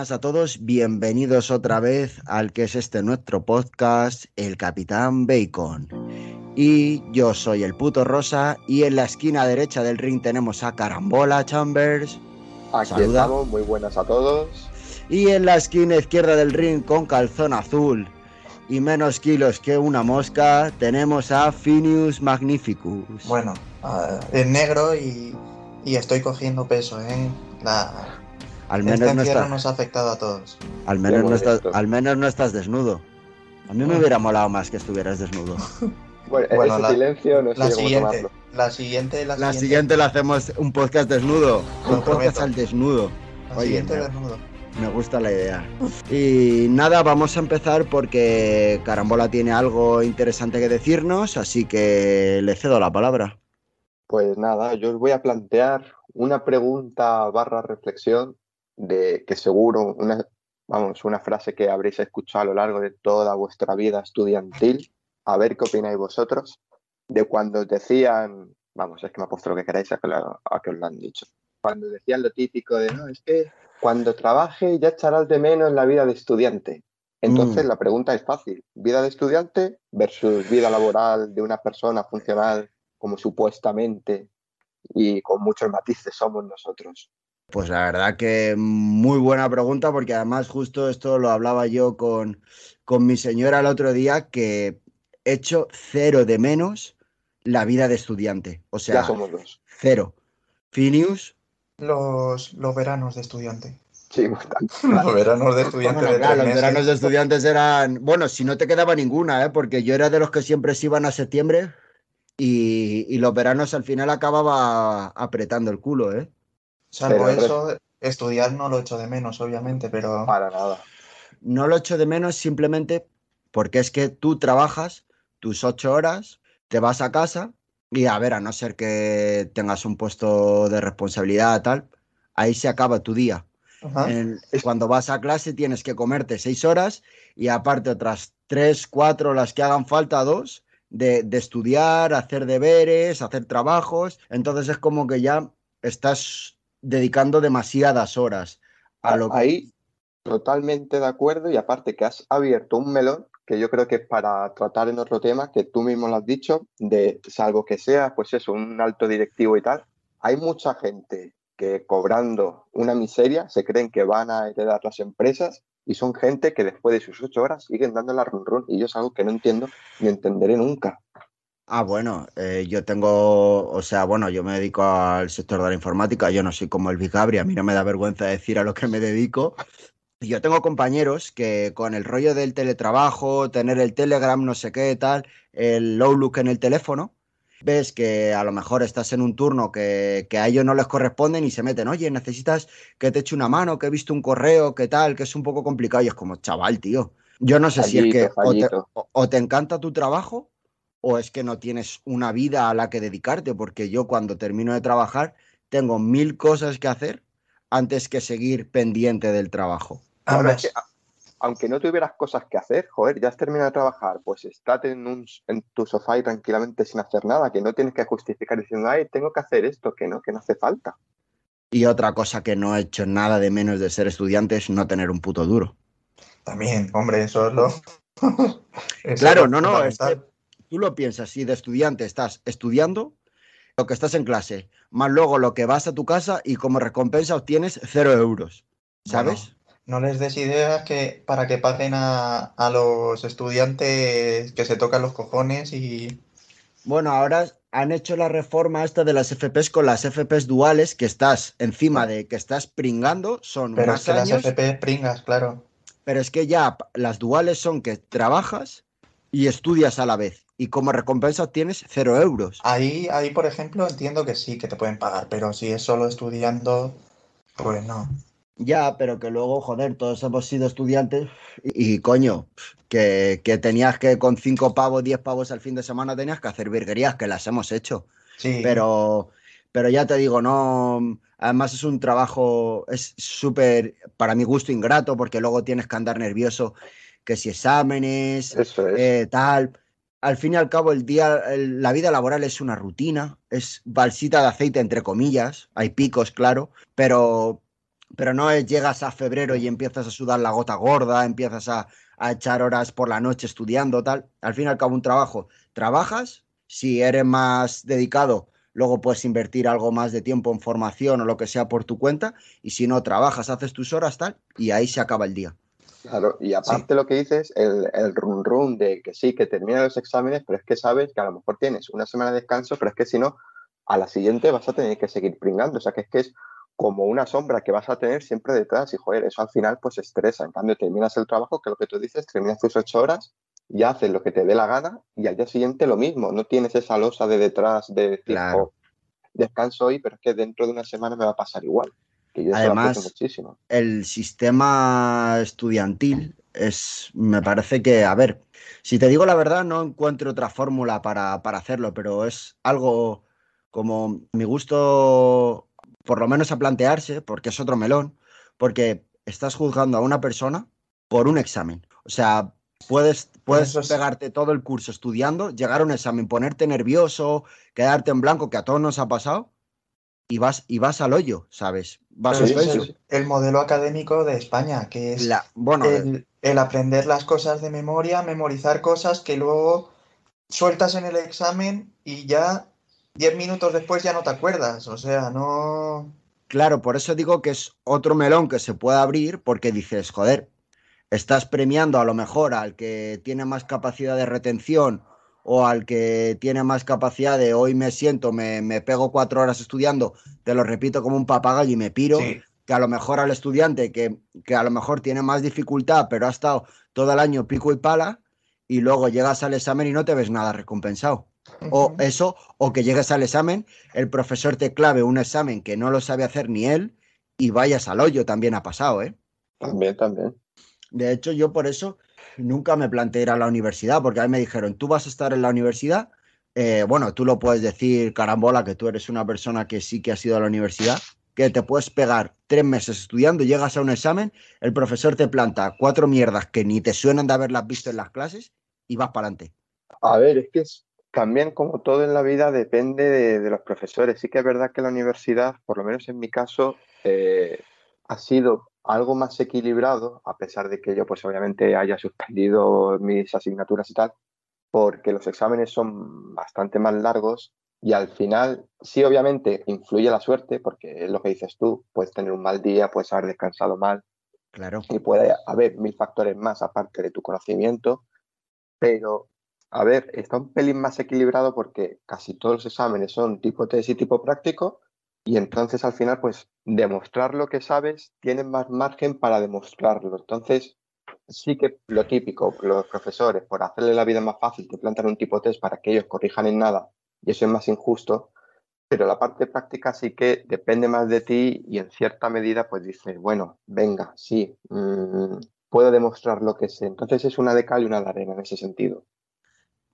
buenas a todos, bienvenidos otra vez al que es este nuestro podcast, El Capitán Bacon. Y yo soy el puto Rosa y en la esquina derecha del ring tenemos a Carambola Chambers. Aquí estamos, muy buenas a todos. Y en la esquina izquierda del ring con calzón azul y menos kilos que una mosca tenemos a Finius Magnificus. Bueno, es negro y, y estoy cogiendo peso, ¿eh? La, al menos este no nos ha afectado a todos. Al menos, no estás, al menos no estás desnudo. A mí me hubiera molado más que estuvieras desnudo. Bueno, ese silencio no sé la siguiente, la siguiente, la, la siguiente. la hacemos un podcast desnudo. Un podcast al desnudo. La siguiente desnudo. Me gusta la idea. Y nada, vamos a empezar porque Carambola tiene algo interesante que decirnos, así que le cedo la palabra. Pues nada, yo os voy a plantear una pregunta barra reflexión de que seguro una, vamos, una frase que habréis escuchado a lo largo de toda vuestra vida estudiantil. A ver qué opináis vosotros de cuando decían, vamos, es que me puesto lo que queráis a que, a que os lo han dicho. Cuando decían lo típico de, no, es que cuando trabaje ya echarás de menos la vida de estudiante. Entonces mm. la pregunta es fácil, vida de estudiante versus vida laboral de una persona funcional como supuestamente y con muchos matices somos nosotros. Pues la verdad que muy buena pregunta, porque además justo esto lo hablaba yo con, con mi señora el otro día, que hecho cero de menos la vida de estudiante. O sea, ya somos dos. Cero. Finius. Los, los veranos de estudiante. Sí, bastante. Los veranos de estudiante. de claro, los veranos de estudiantes eran. Bueno, si no te quedaba ninguna, ¿eh? porque yo era de los que siempre se iban a septiembre y, y los veranos al final acababa apretando el culo, ¿eh? Salvo eso, estudiar no lo echo de menos, obviamente, pero. Para nada. No lo echo de menos simplemente porque es que tú trabajas tus ocho horas, te vas a casa y a ver, a no ser que tengas un puesto de responsabilidad tal, ahí se acaba tu día. cuando vas a clase tienes que comerte seis horas y aparte otras tres, cuatro, las que hagan falta, dos, de, de estudiar, hacer deberes, hacer trabajos. Entonces es como que ya estás dedicando demasiadas horas a lo que... Ahí totalmente de acuerdo y aparte que has abierto un melón que yo creo que es para tratar en otro tema, que tú mismo lo has dicho, de salvo que sea, pues eso, un alto directivo y tal, hay mucha gente que cobrando una miseria se creen que van a heredar las empresas y son gente que después de sus ocho horas siguen dando la run run y yo es algo que no entiendo ni entenderé nunca. Ah, bueno, eh, yo tengo, o sea, bueno, yo me dedico al sector de la informática, yo no soy como el Vicabri, a mí no me da vergüenza decir a lo que me dedico. Yo tengo compañeros que con el rollo del teletrabajo, tener el Telegram, no sé qué, tal, el Outlook en el teléfono, ves que a lo mejor estás en un turno que, que, a ellos no les corresponden y se meten, oye, necesitas que te eche una mano, que he visto un correo, que tal, que es un poco complicado. Y es como, chaval, tío. Yo no sé si es que o te encanta tu trabajo o es que no tienes una vida a la que dedicarte, porque yo cuando termino de trabajar tengo mil cosas que hacer antes que seguir pendiente del trabajo. aunque no tuvieras cosas que hacer, joder, ya has terminado de trabajar, pues estate en, un, en tu sofá y tranquilamente sin hacer nada, que no tienes que justificar diciendo, ay, tengo que hacer esto, que no, que no hace falta. Y otra cosa que no he hecho nada de menos de ser estudiante es no tener un puto duro. También, hombre, eso es lo... claro, no, no, es tú lo piensas, si de estudiante estás estudiando, lo que estás en clase, más luego lo que vas a tu casa y como recompensa obtienes cero euros, ¿sabes? no les des ideas que, para que paguen a, los estudiantes que se tocan los cojones y... Bueno, ahora han hecho la reforma esta de las FPs con las FPs duales, que estás encima de que estás pringando, son Pero más es que las FPs pringas, claro. Pero es que ya las duales son que trabajas y estudias a la vez y como recompensa obtienes cero euros. Ahí, ahí, por ejemplo, entiendo que sí, que te pueden pagar, pero si es solo estudiando, pues no. Ya, pero que luego, joder, todos hemos sido estudiantes y, coño, que, que, tenías que con cinco pavos, diez pavos al fin de semana tenías que hacer virguerías, que las hemos hecho. Sí. Pero, pero ya te digo, no. Además es un trabajo, es súper, para mi gusto, ingrato, porque luego tienes que andar nervioso, que si exámenes, eh, tal al fin y al cabo, el día, la vida laboral es una rutina, es balsita de aceite, entre comillas, hay picos, claro, pero pero no llegas a febrero y empiezas a sudar la gota gorda, empiezas a, a echar horas por la noche estudiando, tal. Al fin y al cabo, un trabajo. Trabajas, si eres más dedicado, luego puedes invertir algo más de tiempo en formación o lo que sea por tu cuenta, y si no, trabajas, haces tus horas, tal, y ahí se acaba el día. Claro, y aparte lo que dices, el, el run run de que sí, que terminan los exámenes, pero es que sabes que a lo mejor tienes una semana de descanso, pero es que si no, a la siguiente vas a tener que seguir pringando. O sea, que es que es como una sombra que vas a tener siempre detrás y, joder, eso al final pues estresa. En cambio, terminas el trabajo, que lo que tú dices, terminas tus ocho horas, ya haces lo que te dé la gana y al día siguiente lo mismo. No tienes esa losa de detrás de decir, Claro. "Oh, descanso hoy, pero es que dentro de una semana me va a pasar igual. Que yo Además, muchísimo. el sistema estudiantil es, me parece que, a ver, si te digo la verdad, no encuentro otra fórmula para, para hacerlo, pero es algo como mi gusto, por lo menos a plantearse, porque es otro melón, porque estás juzgando a una persona por un examen. O sea, puedes, puedes es- pegarte todo el curso estudiando, llegar a un examen, ponerte nervioso, quedarte en blanco, que a todos nos ha pasado, y vas, y vas al hoyo, ¿sabes? Vas Sí, es el, el modelo académico de España, que es La- bueno, el, el aprender las cosas de memoria, memorizar cosas que luego sueltas en el examen y ya 10 minutos después ya no te acuerdas. O sea, no... Claro, por eso digo que es otro melón que se puede abrir porque dices, joder, estás premiando a lo mejor al que tiene más capacidad de retención o al que tiene más capacidad de hoy me siento, me, me pego cuatro horas estudiando, te lo repito como un papagayo y me piro, Sí, que a lo mejor al estudiante que, que a lo mejor tiene más dificultad, pero ha estado todo el año pico y pala, y luego llegas al examen y no te ves nada recompensado. O eso, o que llegues al examen, el profesor te clave un examen que no lo sabe hacer ni él y vayas al hoyo, también ha pasado, ¿eh? También, también. De hecho, yo por eso nunca me planteé ir a la universidad, porque a mí me dijeron, tú vas a estar en la universidad, eh, bueno, tú lo puedes decir, carambola, que tú eres una persona que sí que has ido a la universidad, que te puedes pegar tres meses estudiando, llegas a un examen, el profesor te planta cuatro mierdas que ni te suenan de haberlas visto en las clases y vas para adelante. A ver, es que es- también como todo en la vida depende de, los profesores. Sí que es verdad que la universidad, por lo menos en mi caso, eh, ha sido algo más equilibrado, a pesar de que yo pues obviamente haya suspendido mis asignaturas y tal, porque los exámenes son bastante más largos y al final sí obviamente influye la suerte, porque es lo que dices tú, puedes tener un mal día, puedes haber descansado mal, Claro. y puede haber mil factores más aparte de tu conocimiento, pero a ver, está un pelín más equilibrado porque casi todos los exámenes son tipo test y tipo práctico y entonces al final pues demostrar lo que sabes tienes más margen para demostrarlo. Entonces sí que lo típico, los profesores por hacerle la vida más fácil te plantan un tipo test para que ellos corrijan en nada y eso es más injusto, pero la parte práctica sí que depende más de ti y en cierta medida pues dices, bueno, venga, sí, mm, puedo demostrar lo que sé. Entonces es una de cal y una de arena en ese sentido.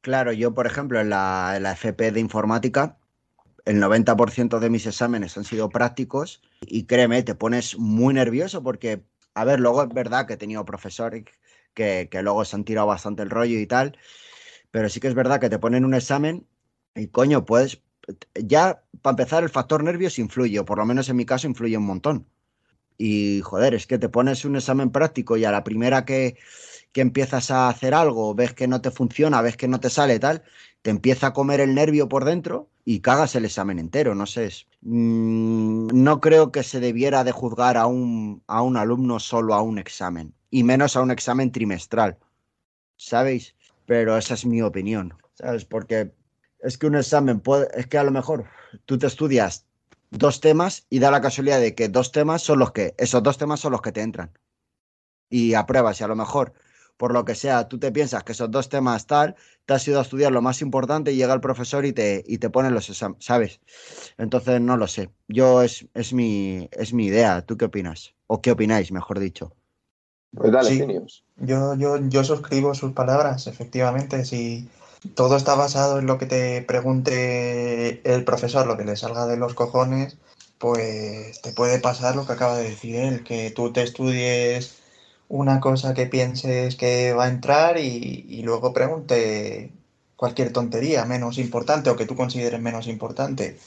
Claro, yo, por ejemplo, la, en la FP de informática, el 90% de mis exámenes han sido prácticos y créeme, te pones muy nervioso porque, a ver, luego es verdad que he tenido profesores que, que luego se han tirado bastante el rollo y tal, pero sí que es verdad que te ponen un examen y coño, puedes, ya para empezar el factor nervios influye, o por lo menos en mi caso influye un montón. Y joder, es que te pones un examen práctico y a la primera que, que empiezas a hacer algo, ves que no te funciona, ves que no te sale tal, te empieza a comer el nervio por dentro y cagas el examen entero, no sé. mm, no creo que se debiera de juzgar a un, a un alumno solo a un examen, y menos a un examen trimestral, ¿sabéis? Pero esa es mi opinión, ¿sabes? Porque es que un examen puede, es que a lo mejor tú te estudias dos temas y da la casualidad de que dos temas son los que, esos dos temas son los que te entran. Y apruebas, y a lo mejor, por lo que sea, tú te piensas que esos dos temas tal, te has ido a estudiar lo más importante y llega el profesor y te, y te pone los exámenes, ¿sabes? Entonces, no lo sé. Yo es, es, mi, es mi idea. ¿Tú qué opinas? ¿O qué opináis, mejor dicho? Pues dale, Sí. Genius. Yo, yo, yo suscribo sus palabras, efectivamente. Si todo está basado en lo que te pregunte el profesor, lo que le salga de los cojones, pues te puede pasar lo que acaba de decir él, que tú te estudies una cosa que pienses que va a entrar y, y luego pregunte cualquier tontería menos importante o que tú consideres menos importante.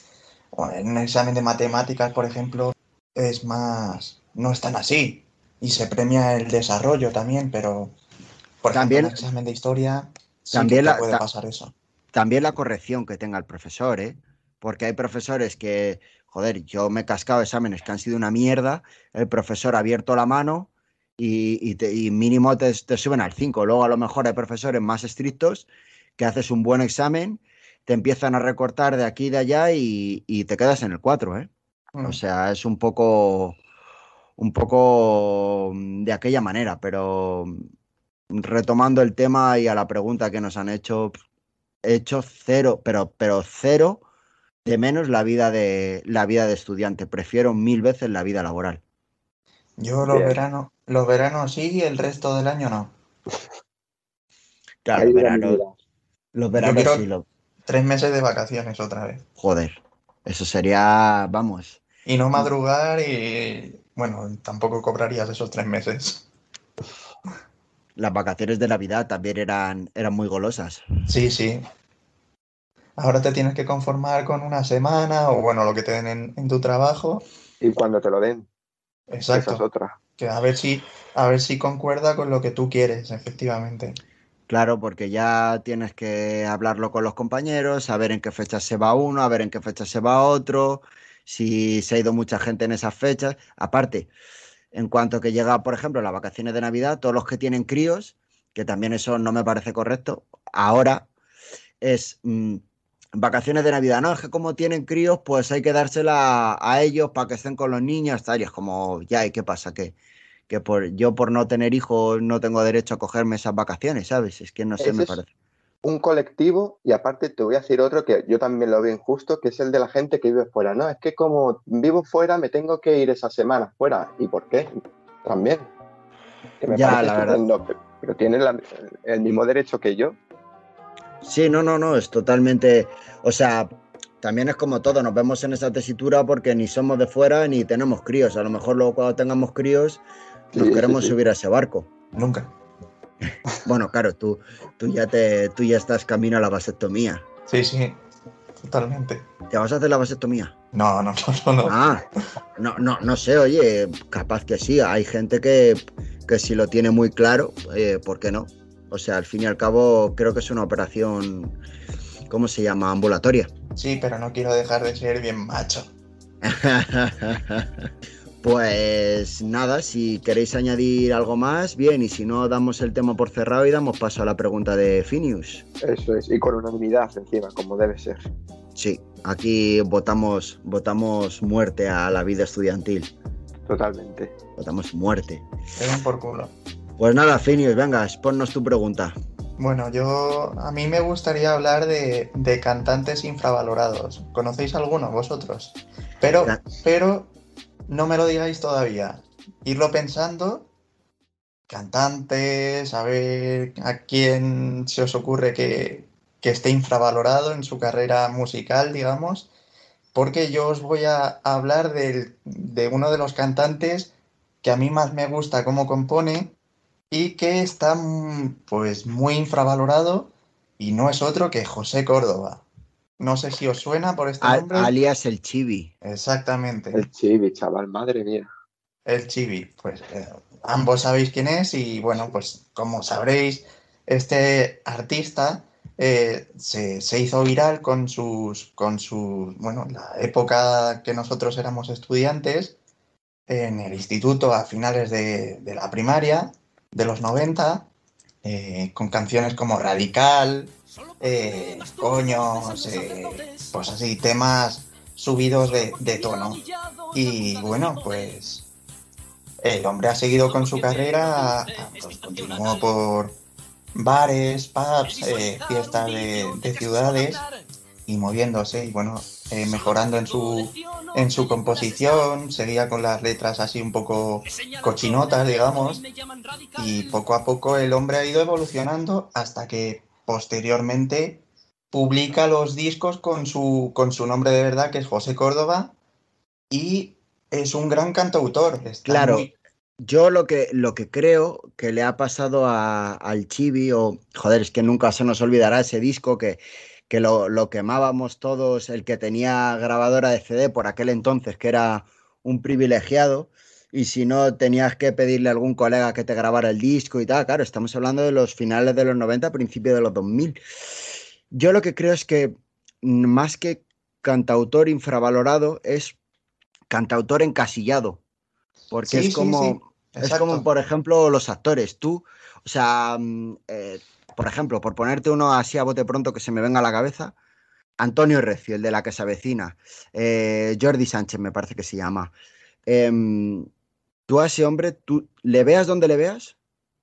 En un examen de matemáticas, por ejemplo, es más, no es tan así. Y se premia el desarrollo también, pero por También- ejemplo, en el examen de historia sí También que la- te puede ta- pasar eso. También la corrección que tenga el profesor, ¿eh? Porque hay profesores que, joder, yo me he cascado exámenes que han sido una mierda, el profesor ha abierto la mano y, y te- y mínimo te, te suben al 5. Luego a lo mejor hay profesores más estrictos que haces un buen examen, te empiezan a recortar de aquí y de allá y, y te quedas en el 4, ¿eh? Mm. O sea, es un poco, un poco mm, de aquella manera, pero mm, retomando el tema y a la pregunta que nos han hecho, he hecho cero, pero, pero cero de menos la vida de la vida de estudiante. Prefiero mil veces la vida laboral. Yo los veranos, los veranos sí y el resto del año no. Claro, Ahí los veranos, los sí, lo- Tres meses de vacaciones otra vez. joder. Eso sería, vamos, Y no madrugar y, bueno, tampoco cobrarías esos tres meses. las vacaciones de Navidad también eran, eran muy golosas. Sí, sí. Ahora te tienes que conformar con una semana o, bueno, lo que te den en, en tu trabajo. Y cuando te lo den, esa es Exacto. otra. Que a ver si, a ver si concuerda con lo que tú quieres, efectivamente. Claro, porque ya tienes que hablarlo con los compañeros, saber en qué fecha se va uno, a ver en qué fecha se va otro, si se ha ido mucha gente en esas fechas. Aparte, en cuanto que llega, por ejemplo, las vacaciones de Navidad, todos los que tienen críos, que también eso no me parece correcto, ahora es mm, vacaciones de Navidad. No, es que como tienen críos, pues hay que dársela a ellos para que estén con los niños, tal, y es como, ya, ¿y qué pasa? Que, que por, yo por no tener hijos no tengo derecho a cogerme esas vacaciones, ¿sabes? Es que no sé, me parece. Un colectivo, y aparte te voy a decir otro que yo también lo veo injusto, que es el de la gente que vive fuera. No, es que como vivo fuera me tengo que ir esa semana fuera. ¿Y por qué? También. Que me Ya, la verdad. pero, pero tiene la- el mismo derecho que yo. Sí, no, no, no, es totalmente, o sea, también es como todo, nos vemos en esa tesitura porque ni somos de fuera ni tenemos críos. A lo mejor luego cuando tengamos críos nos Sí, queremos sí. subir a ese barco. Nunca. Bueno, claro, tú, tú ya te, tú ya estás camino a la vasectomía. Sí, sí. Totalmente. ¿Te vas a hacer la vasectomía? No, no, no, no. no. Ah, no, no, no sé, oye, capaz que sí. Hay gente que, que si lo tiene muy claro, eh, ¿por qué no? O sea, al fin y al cabo, creo que es una operación, ¿cómo se llama? Ambulatoria. Sí, pero no quiero dejar de ser bien macho. Pues nada, si queréis añadir algo más, bien, y si no, damos el tema por cerrado y damos paso a la pregunta de Finius. Eso es, y con unanimidad encima, como debe ser. Sí, aquí votamos, votamos muerte a la vida estudiantil. Totalmente. Votamos muerte. Te den por culo. Pues nada, Finius, venga, ponnos tu pregunta. Bueno, yo a mí me gustaría hablar de, de cantantes infravalorados. ¿Conocéis alguno vosotros? Pero, pero no me lo digáis todavía. Irlo pensando. Cantantes, a ver a quién se os ocurre que, que esté infravalorado en su carrera musical, digamos. Porque yo os voy a hablar del- de uno de los cantantes que a mí más me gusta cómo compone y que está mm, pues muy infravalorado y no es otro que José Córdoba. No sé si os suena por este Al- nombre. alias el Chibi. Exactamente, El chibi, chaval, madre mía. el Chibi. Pues eh, ambos sabéis quién es y bueno, pues como sabréis, este artista eh, se, se hizo viral con sus, con sus, bueno, la época que nosotros éramos estudiantes en el instituto a finales de, de la primaria, de los 90, eh, con canciones como Radical, eh, Coños, eh, pues así, temas subidos de, tono. Y bueno, pues el hombre ha seguido con su carrera, pues continuó por bares, pubs, fiestas de ciudades y moviéndose y bueno, eh, mejorando en su, en su composición, seguía con las letras así un poco cochinotas, digamos, y poco a poco el hombre ha ido evolucionando hasta que posteriormente publica los discos con su, con su nombre de verdad, que es José Córdoba, y es un gran cantautor. Claro. Yo lo que, lo que creo que le ha pasado a- al Chibi, o joder, es que nunca se nos olvidará ese disco que, que lo, lo quemábamos todos, el que tenía grabadora de CD por aquel entonces, que era un privilegiado y si no tenías que pedirle a algún colega que te grabara el disco y tal, claro, estamos hablando de los finales de los 90, principios de los 2000. Yo lo que creo es que más que cantautor infravalorado es cantautor encasillado, porque es como es como por ejemplo los actores, tú, o sea, mm, eh, por ejemplo, por ponerte uno así a bote pronto que se me venga a la cabeza, Antonio Recio, el de la que se avecina, eh, Jordi Sánchez me parece que se llama. Em, tú a ese hombre, tú le veas donde le veas,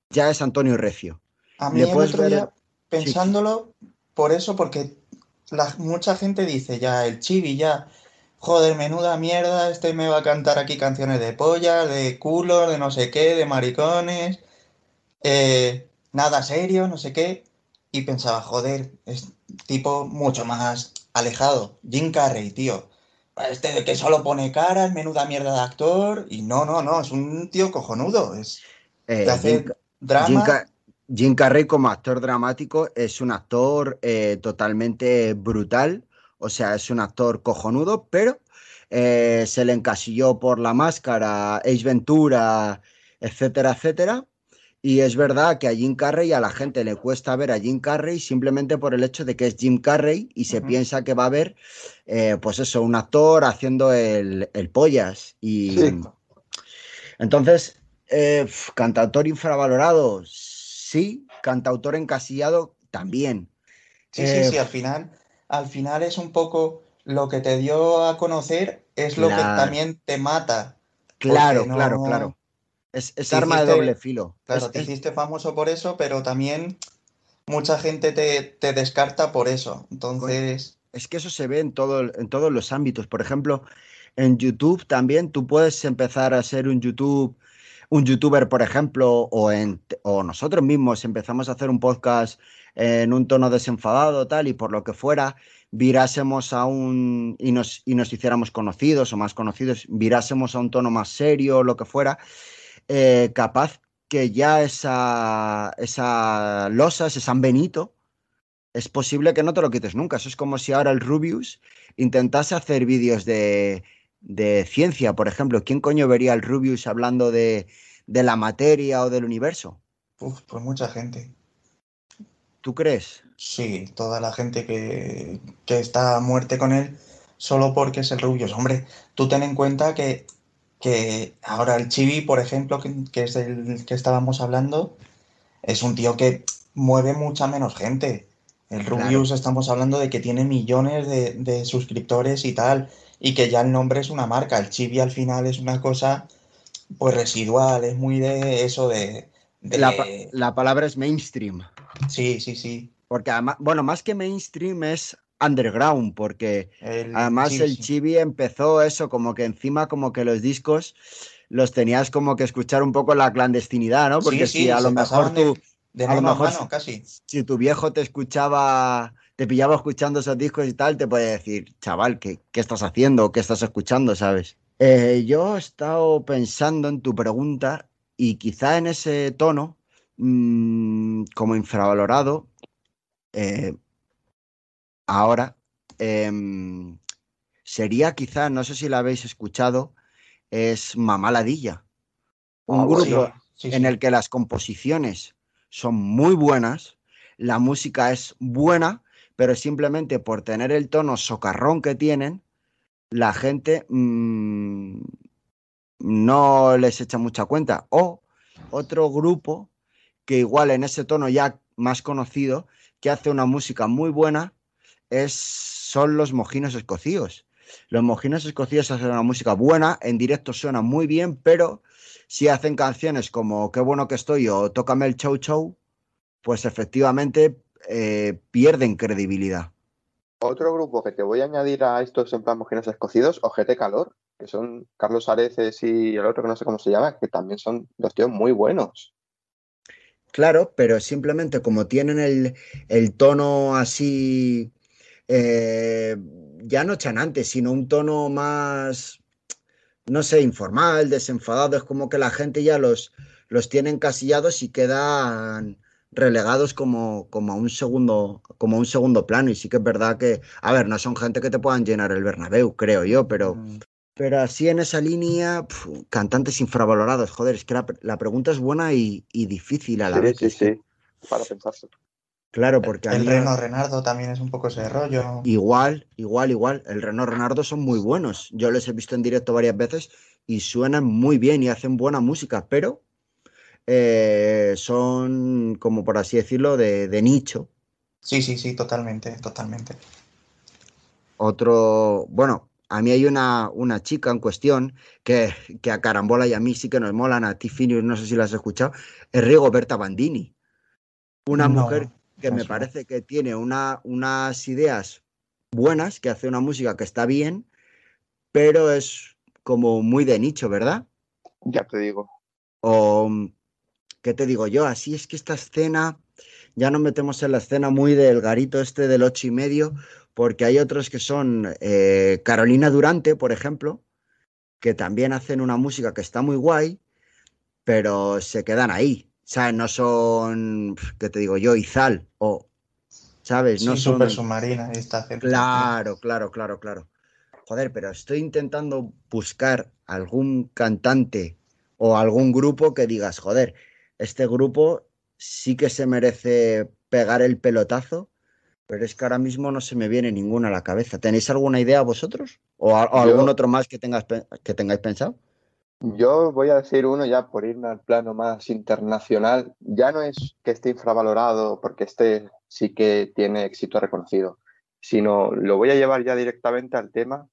ya es Antonio Recio. A mí el otro día, pensándolo, por eso, porque mucha gente dice ya, el chibi ya, joder, menuda mierda, este me va a cantar aquí canciones de polla, de culos, de no sé qué, de maricones, eh, nada serio, no sé qué. Y pensaba, joder, es tipo mucho más alejado. Jim Carrey, tío este de que solo pone cara, menuda mierda de actor. Y no, no, no, es un tío cojonudo. Es, eh, Jim, drama. Jim, Carrey como actor dramático es un actor eh, totalmente brutal. O sea, es un actor cojonudo, pero eh, se le encasilló por la máscara, Ace Ventura, etcétera, etcétera. Y es verdad que a Jim Carrey a la gente le cuesta ver a Jim Carrey simplemente por el hecho de que es Jim Carrey y se piensa que va a ver, eh, pues eso, un actor haciendo el, pollas. Y entonces, eh, cantautor infravalorado, sí, cantautor encasillado también. Sí, sí, sí, eh, al final, al final es un poco lo que te dio a conocer, es lo que también te mata. Claro, claro, claro. Es, arma de doble filo. Claro, te hiciste famoso por eso, pero también mucha gente te, descarta por eso. Entonces. Es que eso se ve en, todo, en todos los ámbitos. Por ejemplo, en YouTube también tú puedes empezar a ser un YouTube, un youtuber, por ejemplo, o, en, o nosotros mismos empezamos a hacer un podcast en un tono desenfadado, tal, y por lo que fuera, virásemos a un y nos, y nos hiciéramos conocidos o más conocidos, virásemos a un tono más serio, o lo que fuera, eh, capaz que ya esa, esa losa, ese San Benito, es posible que no te lo quites nunca. Eso es como si ahora el Rubius intentase hacer vídeos de, ciencia, por ejemplo. ¿Quién coño vería al Rubius hablando de, la materia o del universo? Uf, pues mucha gente. ¿Tú crees? Sí, toda la gente que, que está a muerte con él solo porque es el Rubius. Hombre, tú ten en cuenta que que ahora el Chibi, por ejemplo, que, es el que estábamos hablando, es un tío que mueve mucha menos gente. El Rubius estamos hablando de que tiene millones de, suscriptores y tal, y que ya el nombre es una marca. El Chibi al final es una cosa pues residual, es muy de eso de... La, palabra es mainstream. Sí, sí, sí. Porque además, bueno, más que mainstream es underground, porque además el Chibi empezó eso, como que encima como que los discos los tenías como que escuchar un poco la clandestinidad, ¿no? Porque si a lo mejor tú... De, a lo mejor casi. Si tu viejo te escuchaba, te pillaba escuchando esos discos y tal, te puede decir, chaval, ¿qué, qué estás haciendo? ¿Qué estás escuchando? ¿Sabes? Eh, yo he estado pensando en tu pregunta y quizá en ese tono, mm, como infravalorado, eh, ahora em, sería quizá, no sé si la habéis escuchado, es Mamaladilla. Un ah, grupo en el que las composiciones son muy buenas, la música es buena, pero simplemente por tener el tono socarrón que tienen, la gente mm, no les echa mucha cuenta. O otro grupo que igual en ese tono ya más conocido, que hace una música muy buena, es, son los mojinos escocíos. Los mojinos escocíos hacen una música buena, en directo suena muy bien, pero si hacen canciones como Qué bueno que estoy o Tócame el Chow Chow, pues efectivamente eh, pierden credibilidad. Otro grupo que te voy a añadir a estos en plan mojinos escocidos, Ojete Calor, que son Carlos Areces y el otro que no sé cómo se llama, que también son dos tíos muy buenos. Claro, pero simplemente como tienen el, el tono así eh, ya no chanante, sino un tono más, no sé, informal, desenfadado. Es como que la gente ya los, los tiene encasillados y quedan relegados como, como, a un segundo, como un segundo plano. Y sí que es verdad que, a ver, no son gente que te puedan llenar el Bernabéu, creo yo, pero, mm. Pero así en esa línea, pf, cantantes infravalorados, joder, es que la, la pregunta es buena y, y difícil a la Sí, vez. sí, sí. Para pensarse. Claro, porque a El mí- Reno Renardo también es un poco ese rollo. igual, igual, igual. El Renault Renardo son muy buenos. Yo les he visto en directo varias veces y suenan muy bien y hacen buena música, pero eh, son, como por así decirlo, de, de nicho. Sí, sí, sí, totalmente, totalmente. Otro, bueno, a mí hay una, una chica en cuestión que, que a Carambola y a mí sí que nos molan, a ti Finius, no sé si la has escuchado, es Rigoberta Bandini. Una No, mujer que me parece que tiene una, unas ideas buenas, que hace una música que está bien, pero es como muy de nicho, ¿verdad? Ya te digo. O, ¿qué te digo yo? Así es que esta escena, ya nos metemos en la escena muy del garito este del ocho y medio, porque hay otros que son eh, Carolina Durante, por ejemplo, que también hacen una música que está muy guay, pero se quedan ahí. ¿Sabes? No son, ¿qué te digo yo? Izal o, ¿sabes? No sí, son... Super Submarina esta gente. Claro, claro, claro, claro. Joder, pero estoy intentando buscar algún cantante o algún grupo que digas, joder, este grupo sí que se merece pegar el pelotazo, pero es que ahora mismo no se me viene ninguna a la cabeza. ¿Tenéis alguna idea vosotros? ¿O, a- o Yo- algún otro más que, tengas, que tengáis pensado? Yo voy a decir uno ya por irme al plano más internacional. Ya no es que esté infravalorado porque este sí que tiene éxito reconocido, sino lo voy a llevar ya directamente al tema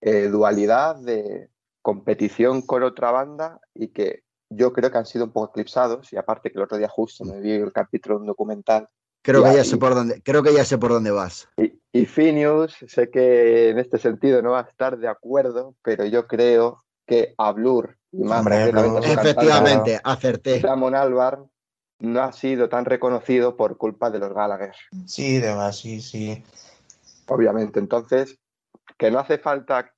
eh, dualidad de competición con otra banda y que yo creo que han sido un poco eclipsados y aparte que el otro día justo me vi el capítulo de un documental Creo que ya sé por dónde, creo que ya sé por dónde vas. y, y Phineas, sé que en este sentido no va a estar de acuerdo, pero yo creo que a Blur y más Hombre, cantante, Efectivamente, acerté. Damon Albarn no ha sido tan reconocido por culpa de los Gallagher, Sí, de verdad, sí, sí. obviamente. Entonces, que no hace falta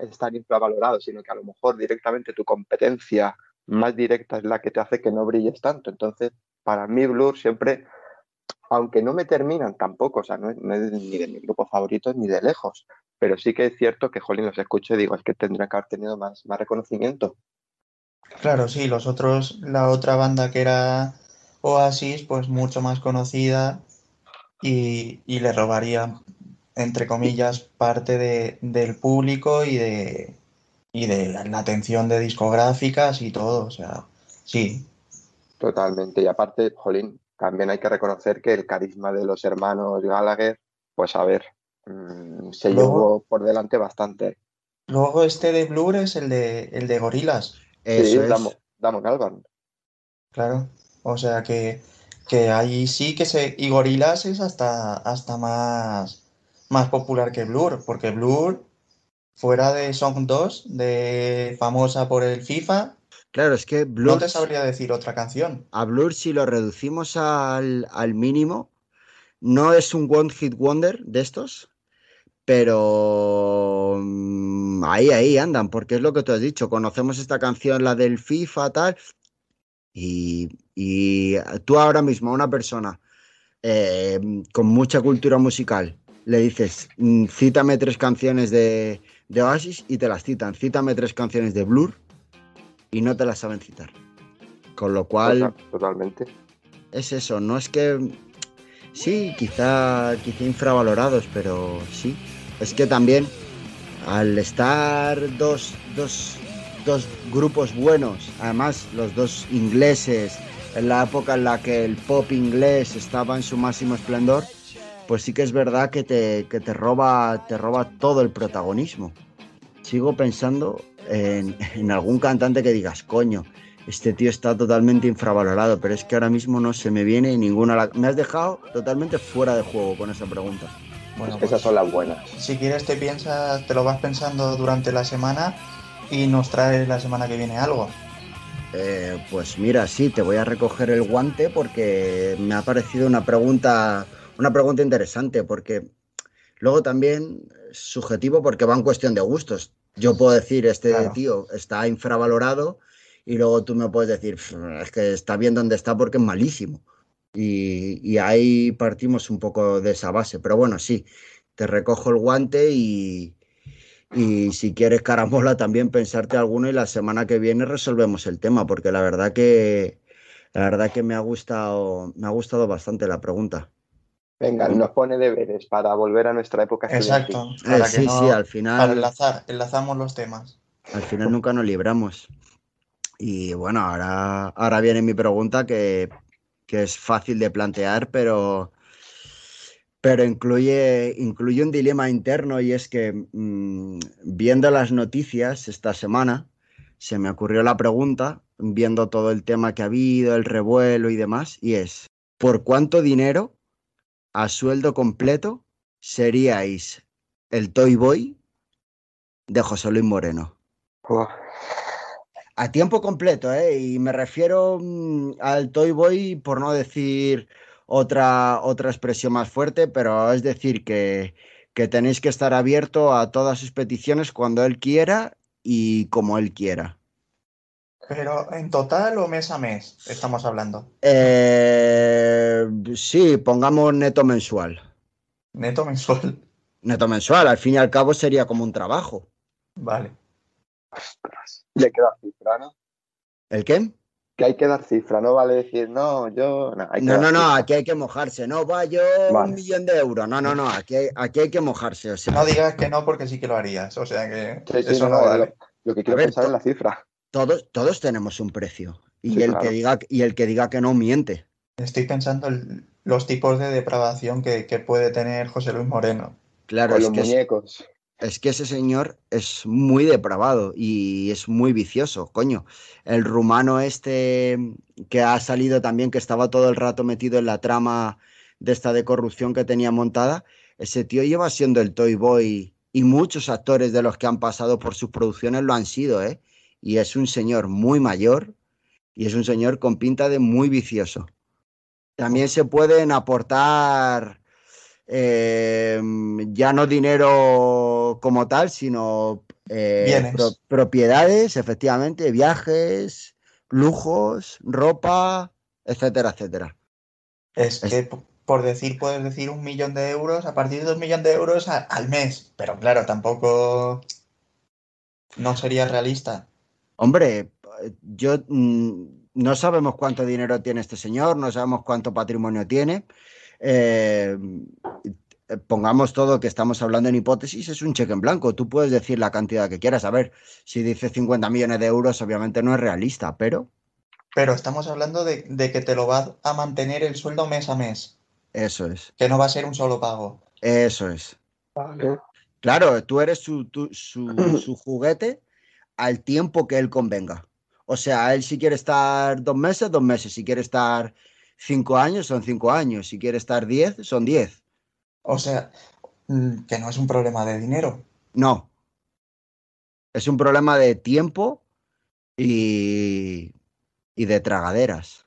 estar infravalorado, sino que a lo mejor directamente tu competencia más directa es la que te hace que no brilles tanto. Entonces, para mí Blur siempre, aunque no me terminan tampoco, o sea, no es, no es ni de mis grupos favoritos ni de lejos, pero sí que es cierto que, jolín, los escucho y digo, es que tendría que haber tenido más, más reconocimiento. Claro, sí, los otros, la otra banda que era Oasis, pues mucho más conocida y, y le robaría, entre comillas, parte de- del público y de, y de la, atención de discográficas y todo. O sea, sí, Totalmente. Y aparte, jolín, también hay que reconocer que el carisma de los hermanos Gallagher, pues a ver, mm, se Luego- llevó por delante bastante. Luego este de Blur es el de, el de Gorilas, Sí, Eso Damon Albarn. claro. O sea que, que ahí sí que se... Y Gorilas es hasta, hasta más, más popular que Blur, porque Blur, fuera de Song 2, de famosa por el FIFA, Claro, es que no Blur, te sabría decir otra canción. a Blur, si lo reducimos al, al mínimo, no es un One Hit Wonder de estos, pero mm, ahí, ahí andan, porque es lo que tú has dicho. Conocemos esta canción, la del FIFA, tal, y, y tú ahora mismo a una persona eh, con mucha cultura musical le dices, mm, cítame tres canciones de, de Oasis y te las citan. Cítame tres canciones de Blur y no te las saben citar. Con lo cual, Total- totalmente. es eso, no es que sí, quizá, quizá infravalorados, pero sí. Es que también al estar dos, dos, dos grupos buenos, además los dos ingleses, en la época en la que el pop inglés estaba en su máximo esplendor, pues sí que es verdad que te, que te roba, te roba todo el protagonismo. Sigo pensando en, en algún cantante que digas, coño, este tío está totalmente infravalorado, pero es que ahora mismo no se me viene ninguna. Me has dejado totalmente fuera de juego con esa pregunta. Bueno, Esas pues, son las buenas. si quieres te piensas, te lo vas pensando durante la semana y nos traes la semana que viene algo. Eh, pues mira, sí, te voy a recoger el guante porque me ha parecido una pregunta, una pregunta interesante, porque luego también subjetivo porque va en cuestión de gustos. Yo puedo decir, este Claro. tío está infravalorado y luego tú me puedes decir, "Pff, es que está bien donde está porque es malísimo. Y, y ahí partimos un poco de esa base. Pero bueno, sí, te recojo el guante y, Y si quieres carambola, también pensarte alguno y la semana que viene resolvemos el tema, porque la verdad que la verdad que me ha gustado, me ha gustado bastante la pregunta. Venga, nos pone deberes para volver a nuestra época. Exacto. Eh, Para que sí, no- sí, al final. Para enlazar, enlazamos los temas. Al final nunca nos libramos. Y bueno, ahora, ahora viene mi pregunta que, que es fácil de plantear, pero, pero incluye, incluye un dilema interno y es que mm, viendo las noticias esta semana, se me ocurrió la pregunta, viendo todo el tema que ha habido, el revuelo y demás, y es, ¿por cuánto dinero a sueldo completo seríais el Toy Boy de José Luis Moreno? A tiempo completo, ¿eh? Y me refiero mm, al Toy Boy, por no decir otra, otra expresión más fuerte, pero es decir que, que tenéis que estar abierto a todas sus peticiones cuando él quiera y como él quiera. Pero en total o mes a mes estamos hablando. Eh, sí, pongamos neto mensual. Neto mensual. Neto mensual, al fin y al cabo sería como un trabajo. Vale. Y hay que dar cifra, ¿no? ¿El qué? Que hay que dar cifra, no vale decir, no, yo. No, hay que No, no, aquí hay que mojarse. No, va yo Vale. un millón de euros. No, no, no, aquí hay, aquí hay que mojarse. O sea, No digas que no porque sí que lo harías. O sea que Sí, sí, eso no, vale. lo, lo que quiero ver, pensar es la cifra. todos, todos tenemos un precio. Y, Sí, el claro. que diga, y el que diga que no miente. Estoy pensando en los tipos de depravación que, que puede tener José Luis Moreno. Claro, Con es los que, es, muñecos. Es que ese señor es muy depravado y es muy vicioso, coño. El rumano este que ha salido también, que estaba todo el rato metido en la trama de esta de corrupción que tenía montada, ese tío lleva siendo el Toy Boy y muchos actores de los que han pasado por sus producciones lo han sido, ¿eh? Y es un señor muy mayor y es un señor con pinta de muy vicioso. También se pueden aportar eh, ya no dinero como tal, sino eh, pro- propiedades, efectivamente, viajes, lujos, ropa, etcétera, etcétera. Es Es- que, por decir, puedes decir un millón de euros, a partir de dos millones de euros a- al mes. Pero claro, tampoco no sería realista. Hombre, yo mm, no sabemos cuánto dinero tiene este señor, no sabemos cuánto patrimonio tiene. Eh, eh, pongamos todo que estamos hablando en hipótesis, es un cheque en blanco. Tú puedes decir la cantidad que quieras. A ver, si dice 50 millones de euros, obviamente no es realista, pero Pero estamos hablando de, de que te lo va a mantener el sueldo mes a mes, eso es, que no va a ser un solo pago. eso es. Vale. Claro, tú eres su, tu- su, su juguete al tiempo que él convenga. O sea, él si quiere estar dos meses, dos meses. Si quiere estar cinco años, son cinco años. Si quiere estar diez, son diez. O sea, mm, que no es un problema de dinero. No. Es un problema de tiempo y, y de tragaderas.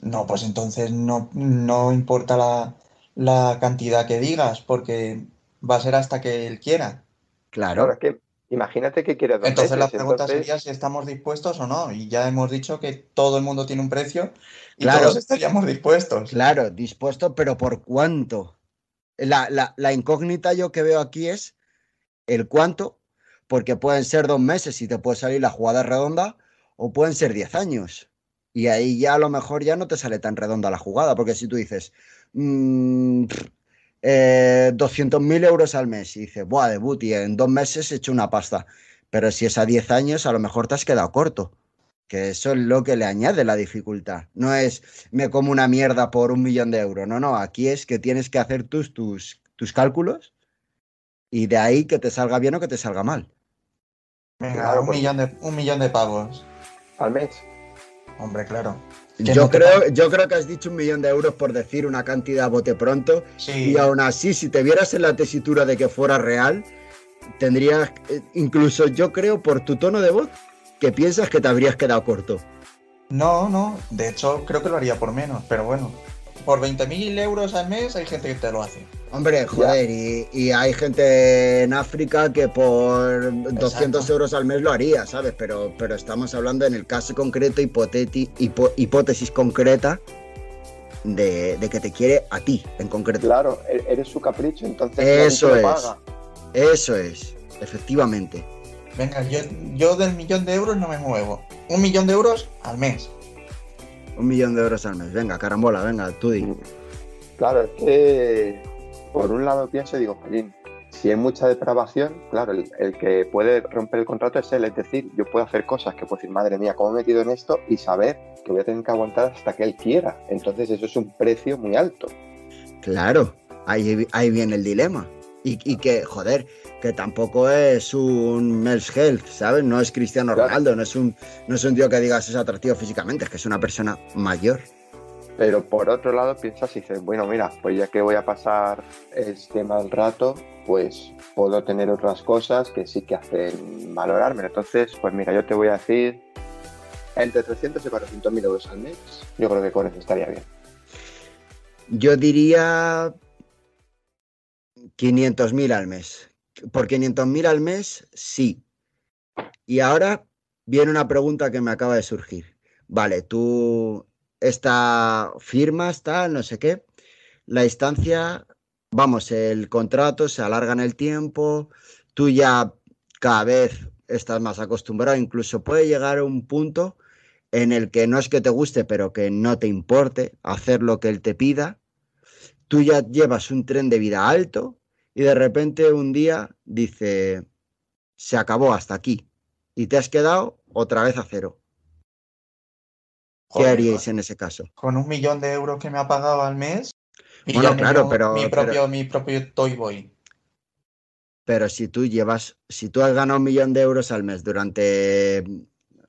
No, pues entonces no, no importa la, la cantidad que digas, porque va a ser hasta que él quiera. Claro, Claro. es que imagínate que quiere dos Entonces la meses, pregunta entonces- sería si estamos dispuestos o no. Y ya hemos dicho que todo el mundo tiene un precio y Claro. todos estaríamos dispuestos. Claro, dispuesto, pero ¿por cuánto? La, la- la incógnita yo que veo aquí es el cuánto, porque pueden ser dos meses y te puede salir la jugada redonda, o pueden ser diez años. Y ahí ya a lo mejor ya no te sale tan redonda la jugada, porque si tú dices mm, eh, 200.000 euros al mes y dices, buah, debut y en dos meses he hecho una pasta, pero si es a 10 años a lo mejor te has quedado corto. Que eso es lo que le añade la dificultad. No es me como una mierda por un millón de euros. No, no, aquí es que tienes que hacer tus, tus, tus cálculos y de ahí que te salga bien o que te salga mal. Venga, Claro, un porque- millón de, un millón de pavos. al mes. Hombre, claro. Yo creo, yo creo que has dicho un millón de euros por decir una cantidad a bote pronto Sí, y aún así, si te vieras en la tesitura de que fuera real, tendrías, eh, incluso yo creo por tu tono de voz, que piensas que te habrías quedado corto. no, no. De hecho, creo que lo haría por menos, pero bueno. Por 20.000 euros al mes hay gente que te lo hace. Hombre, joder, y, y hay gente en África que por 200 Exacto. euros al mes lo haría, ¿sabes? Pero, pero estamos hablando en el caso concreto, hipoteti- hipo- hipótesis concreta, de, de que te quiere a ti, en concreto. Claro, e- eres su capricho, entonces Eso es. paga. Eso es, efectivamente. Venga, yo, yo del millón de euros no me muevo. Un millón de euros al mes. Un millón de euros al mes. Venga, carambola, venga, tú di. Claro, es que por un lado pienso y digo, Jolín, si hay mucha depravación, claro, el, el, que puede romper el contrato es él. Es decir, yo puedo hacer cosas que puedo decir, madre mía, ¿cómo me he metido en esto? Y saber que voy a tener que aguantar hasta que él quiera. Entonces eso es un precio muy alto. Claro, ahí, ahí viene el dilema. Y, y, que, joder, que tampoco es un Mels Health, ¿sabes? No es Cristiano Ronaldo, claro. no, es un, no es un tío que digas es atractivo físicamente, es que es una persona mayor. Pero por otro lado piensas y dices, bueno, mira, pues ya que voy a pasar este mal rato, pues puedo tener otras cosas que sí que hacen valorarme. Entonces, pues mira, yo te voy a decir entre 300 y 400 mil euros al mes. Yo creo que con eso estaría bien. Yo diría 500 mil al mes. Por 500 mil al mes, sí. Y ahora viene una pregunta que me acaba de surgir. Vale, tú esta firma está, no sé qué. La instancia, vamos, el contrato se alarga en el tiempo. Tú ya cada vez estás más acostumbrado. Incluso puede llegar un punto en el que no es que te guste, pero que no te importe hacer lo que él te pida. Tú ya llevas un tren de vida alto y de repente un día dice, se acabó hasta aquí y te has quedado otra vez a cero. ¿Qué haríais en ese caso? Con un millón de euros que me ha pagado al mes. y Bueno, ya claro, pero- Mi propio, pero- mi propio Toy Boy. Pero si tú llevas, si tú has ganado un millón de euros al mes durante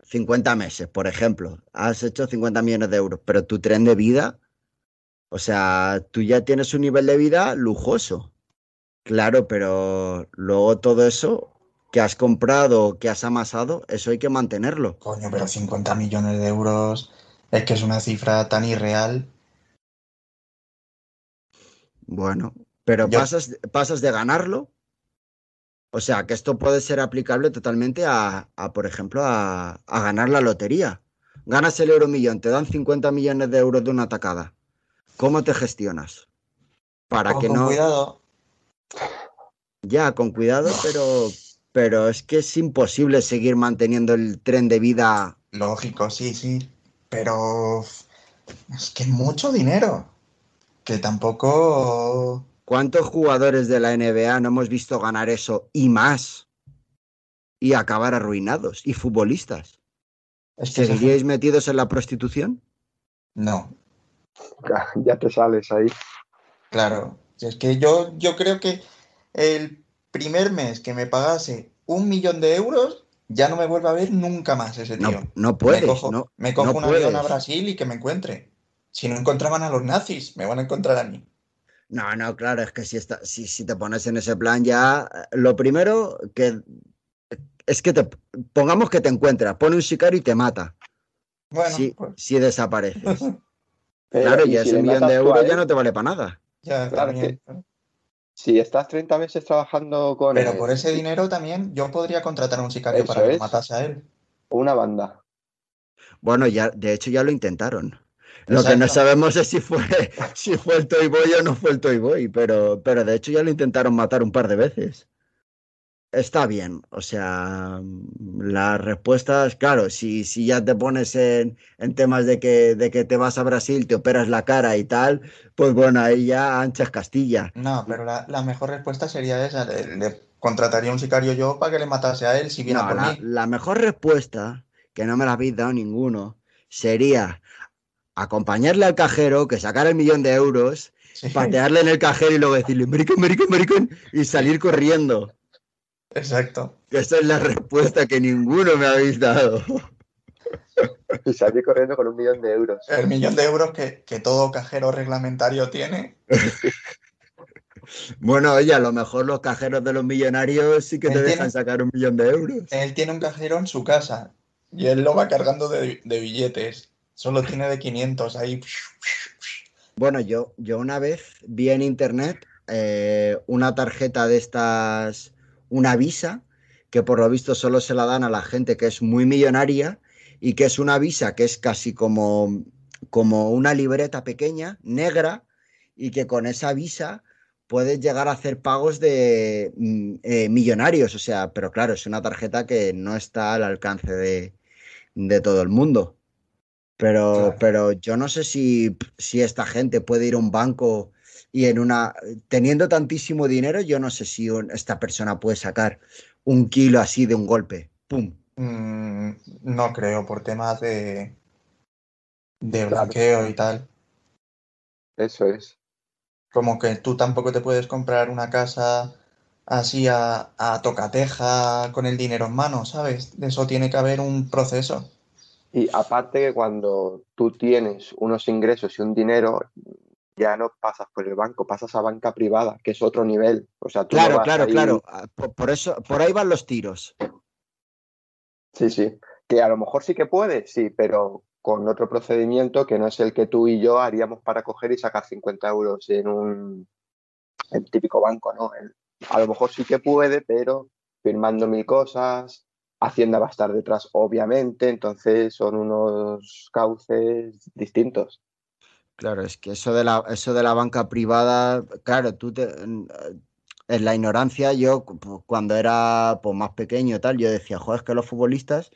50 meses, por ejemplo, has hecho 50 millones de euros, pero tu tren de vida, o sea, tú ya tienes un nivel de vida lujoso. Claro, pero luego todo eso que has comprado, que has amasado, eso hay que mantenerlo. Coño, pero 50 millones de euros es que es una cifra tan irreal. Bueno, pero Yo- pasas, pasas de ganarlo. O sea, que esto puede ser aplicable totalmente a, a, por ejemplo, a, a ganar la lotería. Ganas el euromillón, te dan 50 millones de euros de una atacada. ¿Cómo te gestionas? Para Con- que con no. cuidado. Ya, con cuidado, pero, pero es que es imposible seguir manteniendo el tren de vida. Lógico, sí, sí. Pero es que mucho dinero. Que tampoco. ¿Cuántos jugadores de la NBA no hemos visto ganar eso y más? Y acabar arruinados. Y futbolistas. Es que ese- ¿Seguiríais metidos en la prostitución? No, Ya te sales ahí. claro. Es que yo, yo creo que el primer mes que me pagase un millón de euros, ya no me vuelva a ver nunca más ese tío. No, no puedes, me cojo, no, me cojo no un avión a. Brasil y que me encuentre. Si no encontraban a los nazis, me van a encontrar a mí. No, no, claro, es que si, está, si, si te pones en ese plan ya, eh, lo primero que es que te pongamos que te encuentras, pone un sicario y te mata Bueno, si, pues si desapareces. Pero, Claro, ¿y ya si ese millón de euros ya no te vale para nada. ya Claro, también. Si estás 30 meses trabajando con Pero él, por ese dinero también yo podría contratar a un sicario Eso para que lo matase a él. una banda. Bueno, ya, de hecho ya lo intentaron. Lo que no sabemos es si fue, si fue el Toy Boy o no fue el Toy Boy, pero, pero de hecho ya lo intentaron matar un par de veces. Está bien, o sea, las respuestas, claro, si, si ya te pones en, en temas de que, de que te vas a Brasil, te operas la cara y tal, pues bueno, ahí ya anchas Castilla. No, pero la, la mejor respuesta sería esa. Le, le contrataría un sicario yo para que le matase a él si viene a por la, mí. la mejor respuesta, que no me la habéis dado ninguno, sería acompañarle al cajero que sacara el millón de euros, Sí, patearle en el cajero y luego decirle, maricón, maricón, maricón, y salir corriendo. Exacto. Esa es la respuesta que ninguno me habéis dado. Y salí corriendo con un millón de euros. El millón de euros que, que todo cajero reglamentario tiene. Bueno, oye, a lo mejor los cajeros de los millonarios sí que te dejan tiene- sacar un millón de euros. Él tiene un cajero en su casa y él lo va cargando de, de billetes. Solo tiene de 500 ahí. Bueno, yo, yo una vez vi en internet eh, una tarjeta de estas, una visa, que por lo visto solo se la dan a la gente que es muy millonaria y que es una visa que es casi como, como una libreta pequeña, negra, y que con esa visa puedes llegar a hacer pagos de mm, eh, millonarios, o sea, pero claro, es una tarjeta que no está al alcance de, de todo el mundo. Pero, Claro. pero yo no sé si, si esta gente puede ir a un banco y en una, teniendo tantísimo dinero, yo no sé si un- esta persona puede sacar un kilo así de un golpe. ¡Pum! Mm, no creo, por temas de, de blanqueo y tal. Eso es. Como que tú tampoco te puedes comprar una casa así a, a tocateja con el dinero en mano, ¿sabes? De eso tiene que haber un proceso. Y aparte que cuando tú tienes unos ingresos y un dinero, ya no pasas por el banco, pasas a banca privada, que es otro nivel. O sea, tú Claro, claro, ahí- claro. Ah, Por, por eso, por ahí van los tiros. Sí, sí. Que a lo mejor sí que puedes, sí, pero con otro procedimiento que no es el que tú y yo haríamos para coger y sacar 50 euros en un el típico banco, ¿no? El- a lo mejor sí que puede, pero firmando mil cosas, Hacienda va a estar detrás, obviamente, entonces son unos cauces distintos. Claro, es que eso de la, eso de la banca privada, claro, tú te, en la ignorancia, yo cu- cuando era pues, más pequeño tal, yo decía, joder, es que los futbolistas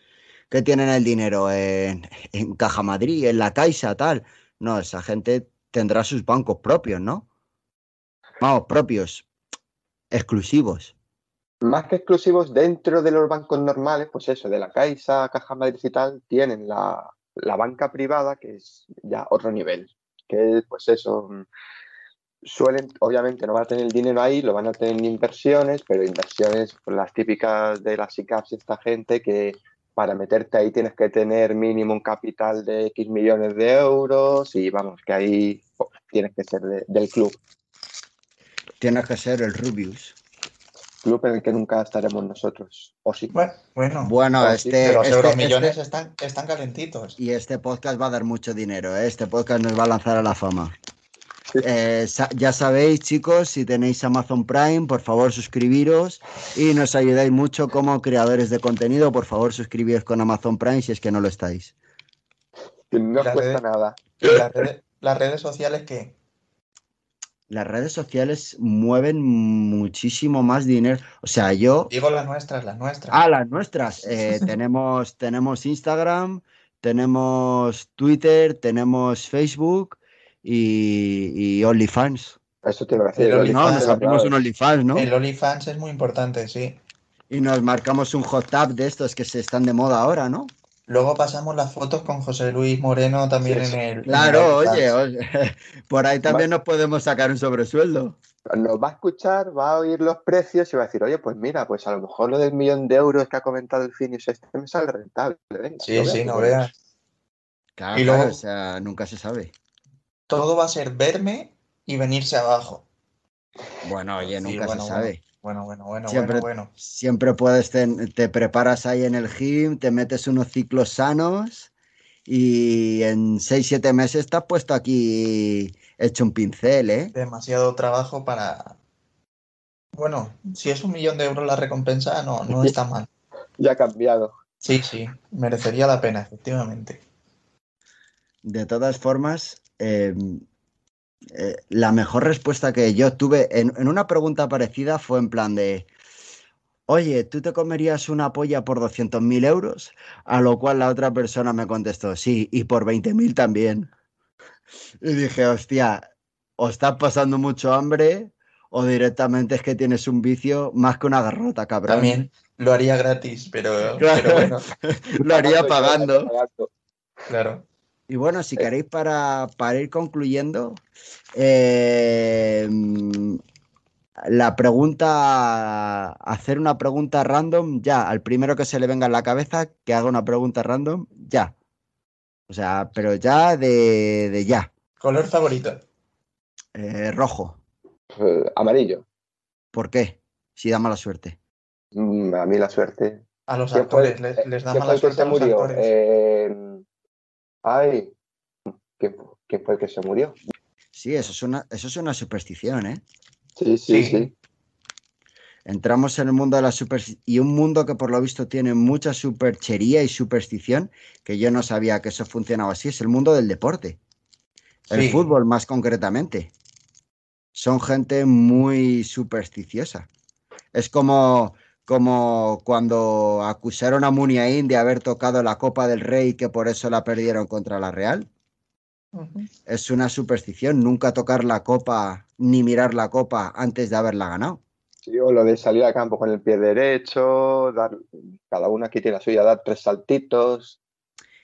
que tienen el dinero en, en Caja Madrid, en la Caixa, tal. No, esa gente tendrá sus bancos propios, ¿no? Vamos, propios, exclusivos. Más que exclusivos dentro de los bancos normales, pues eso, de la Caixa, Caja Madrid y tal, tienen la, la banca privada, que es ya otro nivel, que es, pues eso, mm, suelen, obviamente no van a tener el dinero ahí, lo van a tener en inversiones, pero inversiones, pues, las típicas de las ICAPs esta gente que para meterte ahí tienes que tener mínimo un capital de X millones de euros y vamos, que ahí tienes que ser de- del club, Tienes que ser el Rubius. Club en el que nunca estaremos nosotros, o sí. Bueno, bueno, Bueno, Oh, sí, este, que los este- euromillones este- están, están calentitos. y este podcast va a dar mucho dinero, ¿eh? Este podcast nos va a lanzar a la fama. Eh, ya sabéis, chicos, si tenéis Amazon Prime, por favor suscribiros y nos ayudáis mucho como creadores de contenido. Por favor, suscribíos con Amazon Prime si es que no lo estáis. Que no os La cuesta red- nada. ¿Y las redes, las redes sociales qué? Las redes sociales mueven muchísimo más dinero. O sea, yo. Digo las nuestras, las nuestras. Ah, las nuestras. Eh, tenemos, tenemos Instagram, tenemos Twitter, tenemos Facebook y, y OnlyFans. Eso te iba a decir. El No, nos abrimos un OnlyFans, ¿no? El OnlyFans es muy importante, sí. Y nos marcamos un hot tub de estos que se están de moda ahora, ¿no? Luego pasamos las fotos con José Luis Moreno también Sí, en el. en el Claro, oye, oye, por ahí también nos podemos sacar un sobresueldo. Nos va a escuchar, va a oír los precios y va a decir, oye, pues mira, pues a lo mejor lo del millón de euros que ha comentado el Finius este me sale rentable. venga, Sí, sí, no veas. Claro, Y claro, luego- o sea, nunca se sabe. Todo va a ser verme y venirse abajo. Bueno, oye, Sí, nunca bueno, se sabe. Bueno, bueno, bueno, Siempre- bueno, bueno. Siempre puedes, ten- te preparas ahí en el gym, te metes unos ciclos sanos y en 6-7 meses te has puesto aquí hecho un pincel, ¿eh? Demasiado trabajo para. Bueno, si es un millón de euros la recompensa, no, no está mal. Ya ha cambiado. Sí, sí, merecería la pena, efectivamente. De todas formas, eh, eh, la mejor respuesta que yo tuve en, en una pregunta parecida fue en plan de, oye, ¿tú te comerías una polla por 200.000 euros? A lo cual la otra persona me contestó, sí, y por 20.000 también. Y dije, hostia, o estás pasando mucho hambre o directamente es que tienes un vicio más que una garrota, cabrón. También lo haría gratis, pero, Claro. pero bueno, Lo haría pagando. Pagando. claro. Y bueno, si queréis para, para ir concluyendo, eh, mm, la pregunta, hacer una pregunta random ya, al primero que se le venga en la cabeza, que haga una pregunta random ya. O sea, pero ya de, de ya. Color favorito. Eh, rojo. Eh, amarillo. ¿Por qué? Si da mala suerte. Mm, a mí la suerte. A los ¿Quién fue- actores, les, les da ¿Quién fue mala suerte a los murió? Ay, ¿quién, quién fue el que se murió? Sí, eso es una, eso es una superstición, ¿eh? Sí, sí, Sí. sí. Entramos en el mundo de la superstición y un mundo que por lo visto tiene mucha superchería y superstición, que yo no sabía que eso funcionaba así, es el mundo del deporte. El Sí. fútbol más concretamente. Son gente muy supersticiosa. Es como, como cuando acusaron a Muniain de haber tocado la Copa del Rey que por eso la perdieron contra la Real. Es una superstición nunca tocar la copa ni mirar la copa antes de haberla ganado. Sí, o lo de salir al campo con el pie derecho, dar, cada uno aquí tiene la suya, dar tres saltitos.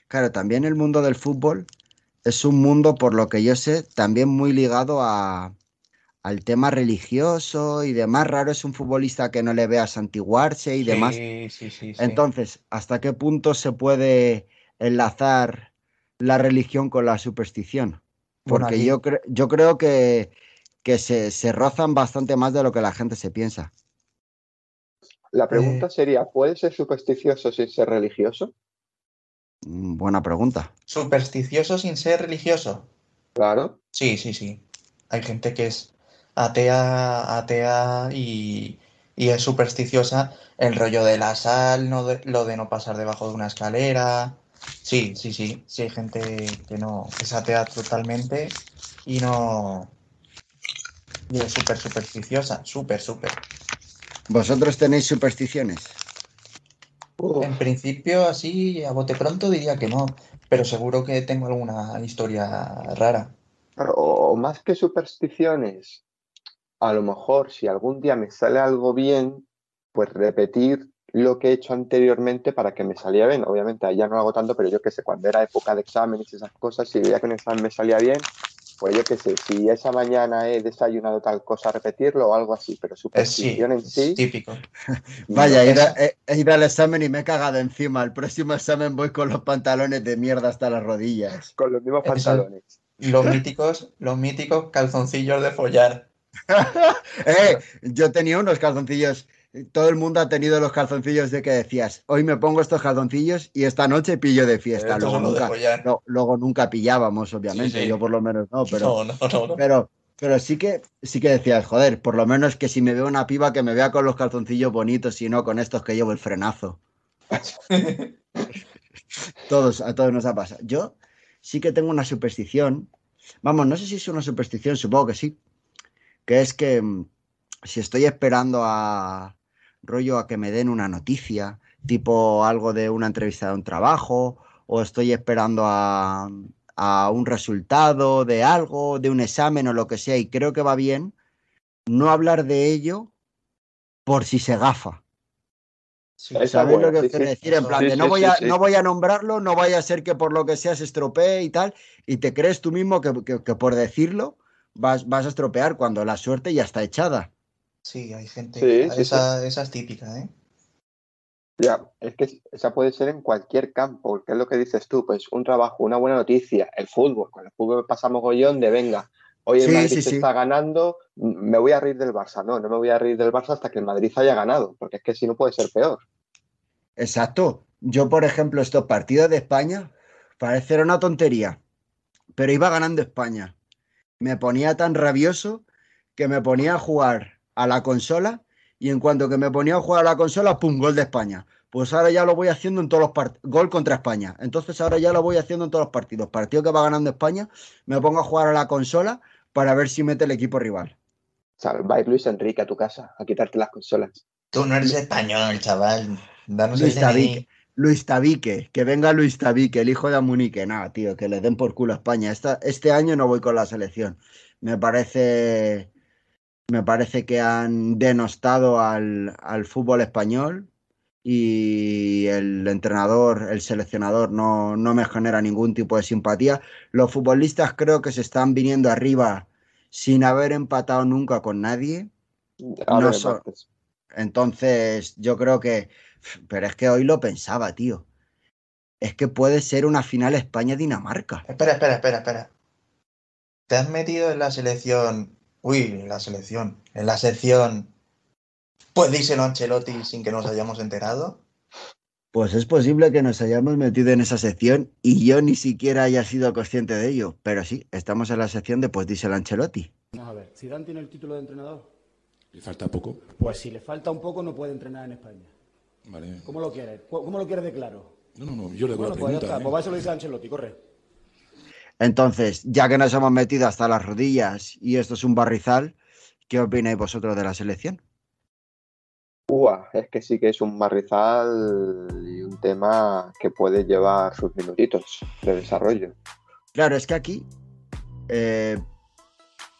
Claro, también el mundo del fútbol es un mundo, por lo que yo sé, también muy ligado a, al tema religioso y demás. Raro es un futbolista que no le vea santiguarse y demás. Sí, sí, sí, sí. Entonces, ¿hasta qué punto se puede enlazar la religión con la superstición? Porque yo, cre- yo creo que, que se, se rozan bastante más de lo que la gente se piensa. La pregunta Eh. sería, ¿puede ser supersticioso sin ser religioso? Mm, Buena pregunta. Supersticioso sin ser religioso. Claro. Sí, sí, sí. Hay gente que es atea, atea y, y es supersticiosa. El rollo de la sal, no de- lo de no pasar debajo de una escalera. Sí, sí, sí. Sí, hay gente que no, que es atea totalmente y no. Y es súper supersticiosa. Súper, súper. ¿Vosotros tenéis supersticiones? En principio, así, a bote pronto diría que no. Pero seguro que tengo alguna historia rara. o más que supersticiones, a lo mejor si algún día me sale algo bien, pues repetir lo que he hecho anteriormente para que me saliera bien. Obviamente ahí ya no lo hago tanto, pero yo qué sé, cuando era época de exámenes y esas cosas, si veía que un examen me salía bien, pues yo qué sé, si esa mañana he desayunado tal cosa, repetirlo o algo así, pero Es, sí, superstición en es sí, típico. Vaya, he no, ido, esa- he- he ido al examen y me he cagado encima. El próximo examen voy con los pantalones de mierda hasta las rodillas. con los mismos Eso- pantalones. Los míticos, los míticos calzoncillos de follar. Eh, yo tenía unos calzoncillos. Todo el mundo ha tenido los calzoncillos de que decías, hoy me pongo estos calzoncillos y esta noche pillo de fiesta. Luego nunca, no, luego nunca pillábamos, obviamente. Sí, sí. Yo por lo menos no, pero, No, no, no, no. pero, pero sí que sí que decías, joder, por lo menos que si me veo una piba que me vea con los calzoncillos bonitos y no con estos que llevo el frenazo. Todos, a todos nos ha pasado. Yo sí que tengo una superstición. Vamos, no sé si es una superstición, supongo que sí. Que es que mm, si estoy esperando a rollo a que me den una noticia, tipo algo de una entrevista de un trabajo, o estoy esperando a, a un resultado de algo, de un examen o lo que sea, y creo que va bien, no hablar de ello por si se gafa. Sí, Esa es ¿Sabéis buena, lo que sí, quiero sí. decir? En plan, de no voy, a, no voy a nombrarlo, no vaya a ser que por lo que sea se estropee y tal, y te crees tú mismo que, que- que por decirlo vas, vas a estropear cuando la suerte ya está echada. Sí, hay gente. Sí, sí, esa, esa es típica, ¿eh? Ya, es que esa puede ser en cualquier campo, que es lo que dices tú, pues un trabajo, una buena noticia, el fútbol, con el fútbol pasamos gollón de venga, hoy el Sí, Madrid sí, se sí. está ganando, me voy a reír del Barça, no, no me voy a reír del Barça hasta que el Madrid haya ganado, porque es que si no puede ser peor. Exacto. Yo, por ejemplo, estos partidos de España, parecerá una tontería, pero iba ganando España. Me ponía tan rabioso que me ponía a jugar a la consola y en cuanto que me ponía a jugar a la consola, ¡pum! Gol de España. Pues ahora ya lo voy haciendo en todos los partidos. Gol contra España. Entonces ahora ya lo voy haciendo en todos los partidos. Partido que va ganando España, me pongo a jugar a la consola para ver si mete el equipo rival. Sea, va a ir Luis Enrique a tu casa a quitarte las consolas. Tú no eres español, chaval. Danos Luis el. DNI. Luis Tabique, que venga Luis Tabique, el hijo de Amunique. Nada, tío, que le den por culo a España. Esta- este año no voy con la selección. Me parece, me parece que han denostado al, al fútbol español y el entrenador, el seleccionador, no, no me genera ningún tipo de simpatía. Los futbolistas creo que se están viniendo arriba sin haber empatado nunca con nadie. No so-. Entonces, yo creo que. Pero es que hoy lo pensaba, tío. Es que puede ser una final España-Dinamarca. Espera, espera, espera, espera. ¿Te has metido en la selección? Uy, en la selección. En la sección. Pues díselo a Ancelotti sin que nos hayamos enterado. Pues es posible que nos hayamos metido en esa sección y yo ni siquiera haya sido consciente de ello. Pero sí, estamos en la sección de pues díselo a Ancelotti. Vamos a ver, ¿Zidane tiene el título de entrenador? Le falta poco. Pues si le falta un poco no puede entrenar en España. Vale. ¿Cómo lo quieres? ¿Cómo lo quieres de claro? No, no, no, yo le hago Bueno, la pues ya pregunta. está. ¿eh? Pues va, se lo dice a Ancelotti, corre. Entonces, ya que nos hemos metido hasta las rodillas y esto es un barrizal, ¿Qué opináis vosotros de la selección? Ua, es que sí que es un marrizal y un tema que puede llevar sus minutitos de desarrollo. Claro, es que aquí eh,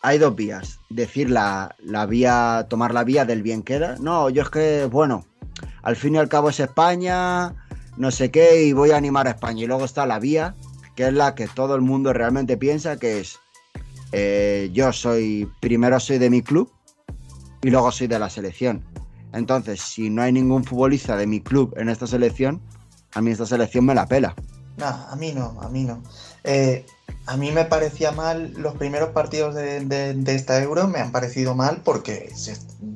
hay dos vías. Decir la, la vía, tomar la vía del bien queda. No, yo es que, bueno, al fin y al cabo es España, no sé qué, y voy a animar a España. Y luego está la vía, que es la que todo el mundo realmente piensa, que es eh, yo soy, primero soy de mi club y luego soy de la selección. Entonces, si no hay ningún futbolista de mi club en esta selección, a mí esta selección me la pela. No, a mí no, a mí no. Eh, a mí me parecía mal, los primeros partidos de, esta Euro me han parecido mal porque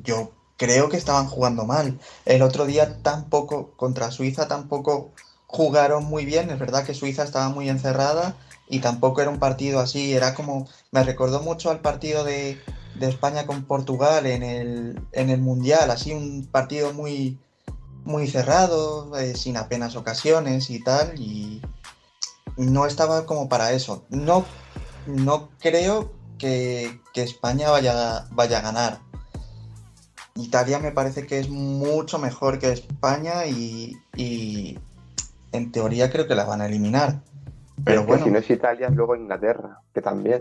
yo creo que estaban jugando mal. El otro día tampoco, contra Suiza tampoco jugaron muy bien. Es verdad que Suiza estaba muy encerrada y tampoco era un partido así. Era como, me recordó mucho al partido de, España con Portugal en el, en el Mundial, así un partido muy, muy cerrado, eh, sin apenas ocasiones y tal. Y no estaba como para eso. No, no creo que, que España vaya, vaya a ganar. Italia me parece que es mucho mejor que España y, y en teoría creo que la van a eliminar. Pero Es que bueno, si no es Italia, es luego Inglaterra, que también.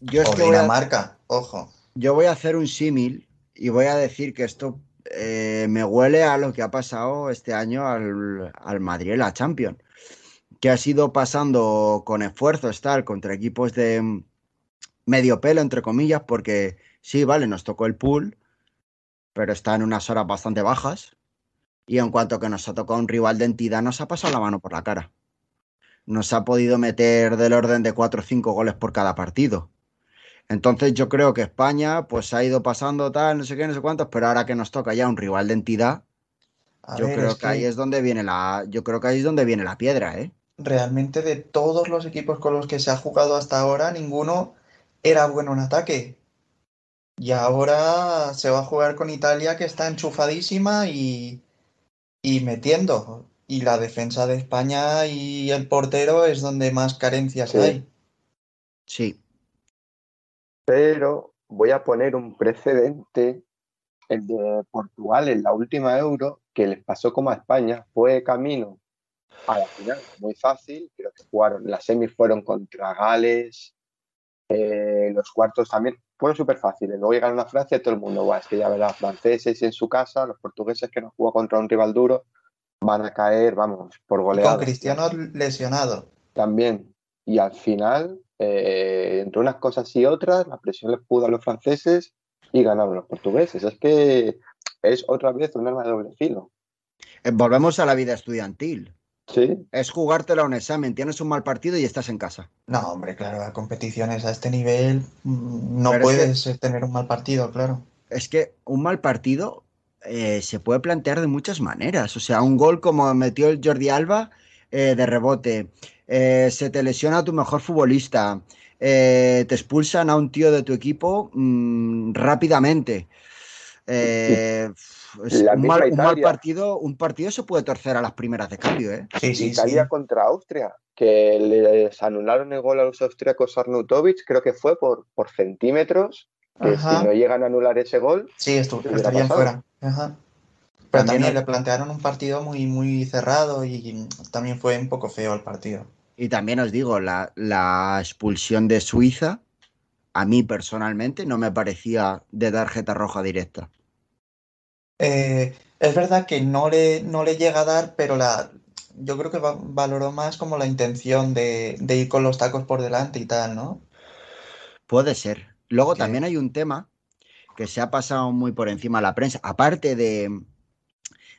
Yo, es o que voy a, Dinamarca, ojo. yo voy a hacer un símil y voy a decir que esto eh, me huele a lo que ha pasado este año al, al Madrid en la Champions, que ha sido pasando con esfuerzos tal contra equipos de mm, medio pelo, entre comillas, porque sí, vale, nos tocó el pool, pero está en unas horas bastante bajas. Y en cuanto que nos ha tocado un rival de entidad, nos ha pasado la mano por la cara. Nos ha podido meter del orden de 4 o 5 goles por cada partido. Entonces yo creo que España pues ha ido pasando tal, no sé qué, no sé cuántos, pero ahora que nos toca ya un rival de entidad, A yo ver, creo es que ahí que es donde viene la, yo creo que ahí es donde viene la piedra, ¿eh? realmente de todos los equipos con los que se ha jugado hasta ahora, ninguno era bueno en ataque. Y ahora se va a jugar con Italia que está enchufadísima y, y metiendo. Y la defensa de España y el portero es donde más carencias Sí. hay. Sí. Pero voy a poner un precedente, el de Portugal en la última Euro, que les pasó como a España, fue camino a la final, muy fácil, creo que jugaron, las semis fueron contra Gales, eh, los cuartos también fueron súper fáciles, luego llegaron a Francia y todo el mundo, "Buah, es que ya verás, franceses en su casa, los portugueses que no juegan contra un rival duro, van a caer, vamos, por goleada. con Cristiano lesionado. También. Y al final, eh, entre unas cosas y otras, la presión les pudo a los franceses y ganaron los portugueses. Es que es otra vez un arma de doble filo. Eh, Volvemos a la vida estudiantil. Sí, Es jugártela a un examen, tienes un mal partido y estás en casa. No, hombre, claro, a competiciones a este nivel mm, no Pero es que- puedes eh, tener un mal partido, claro. Es que un mal partido eh, se puede plantear de muchas maneras. O sea, un gol como metió el Jordi Alba eh, de rebote, eh, se te lesiona tu mejor futbolista, eh, te expulsan a un tío de tu equipo mm, rápidamente. Eh, es un, mal, un mal Italia. partido, un partido se puede torcer a las primeras de cambio, ¿eh? Sí, sí, Italia sí. contra Austria, que les anularon el gol a los austríacos Arnautovic, creo que fue por, por centímetros, que Ajá. si no llegan a anular ese gol, Sí, estu- ¿Qué hubiera estarían pasado? fuera. Ajá. Pero También también le plantearon un partido muy, muy cerrado y también fue un poco feo el partido. Y también os digo, la, la expulsión de Suiza, a mí personalmente no me parecía de tarjeta roja directa. Eh, es verdad que no le, no le llega a dar, pero la, yo creo que va- valoró más como la intención de, de ir con los tacos por delante y tal, ¿no? Puede ser. Luego también hay un tema que se ha pasado muy por encima de la prensa, aparte de,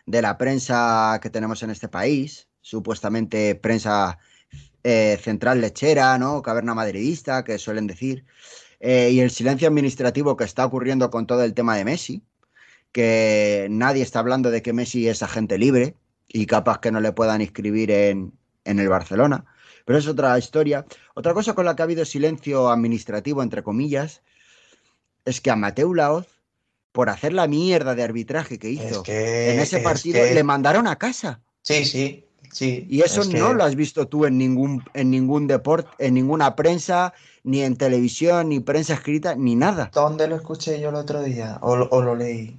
de la prensa que tenemos en este país, supuestamente prensa eh, central lechera, ¿no? Caverna madridista, que suelen decir, eh, y el silencio administrativo que está ocurriendo con todo el tema de Messi, que nadie está hablando de que Messi es agente libre y capaz que no le puedan inscribir en, en el Barcelona. Pero es otra historia. Otra cosa con la que ha habido silencio administrativo, entre comillas, es que a Mateu Laoz, por hacer la mierda de arbitraje que hizo Es que, en ese es partido, que- le mandaron a casa. Sí, sí, Sí. Y eso es que- no lo has visto tú en ningún, en ningún deporte, en ninguna prensa, ni en televisión, ni prensa escrita, ni nada. ¿Dónde lo escuché yo el otro día? ¿O, lo- o lo leí?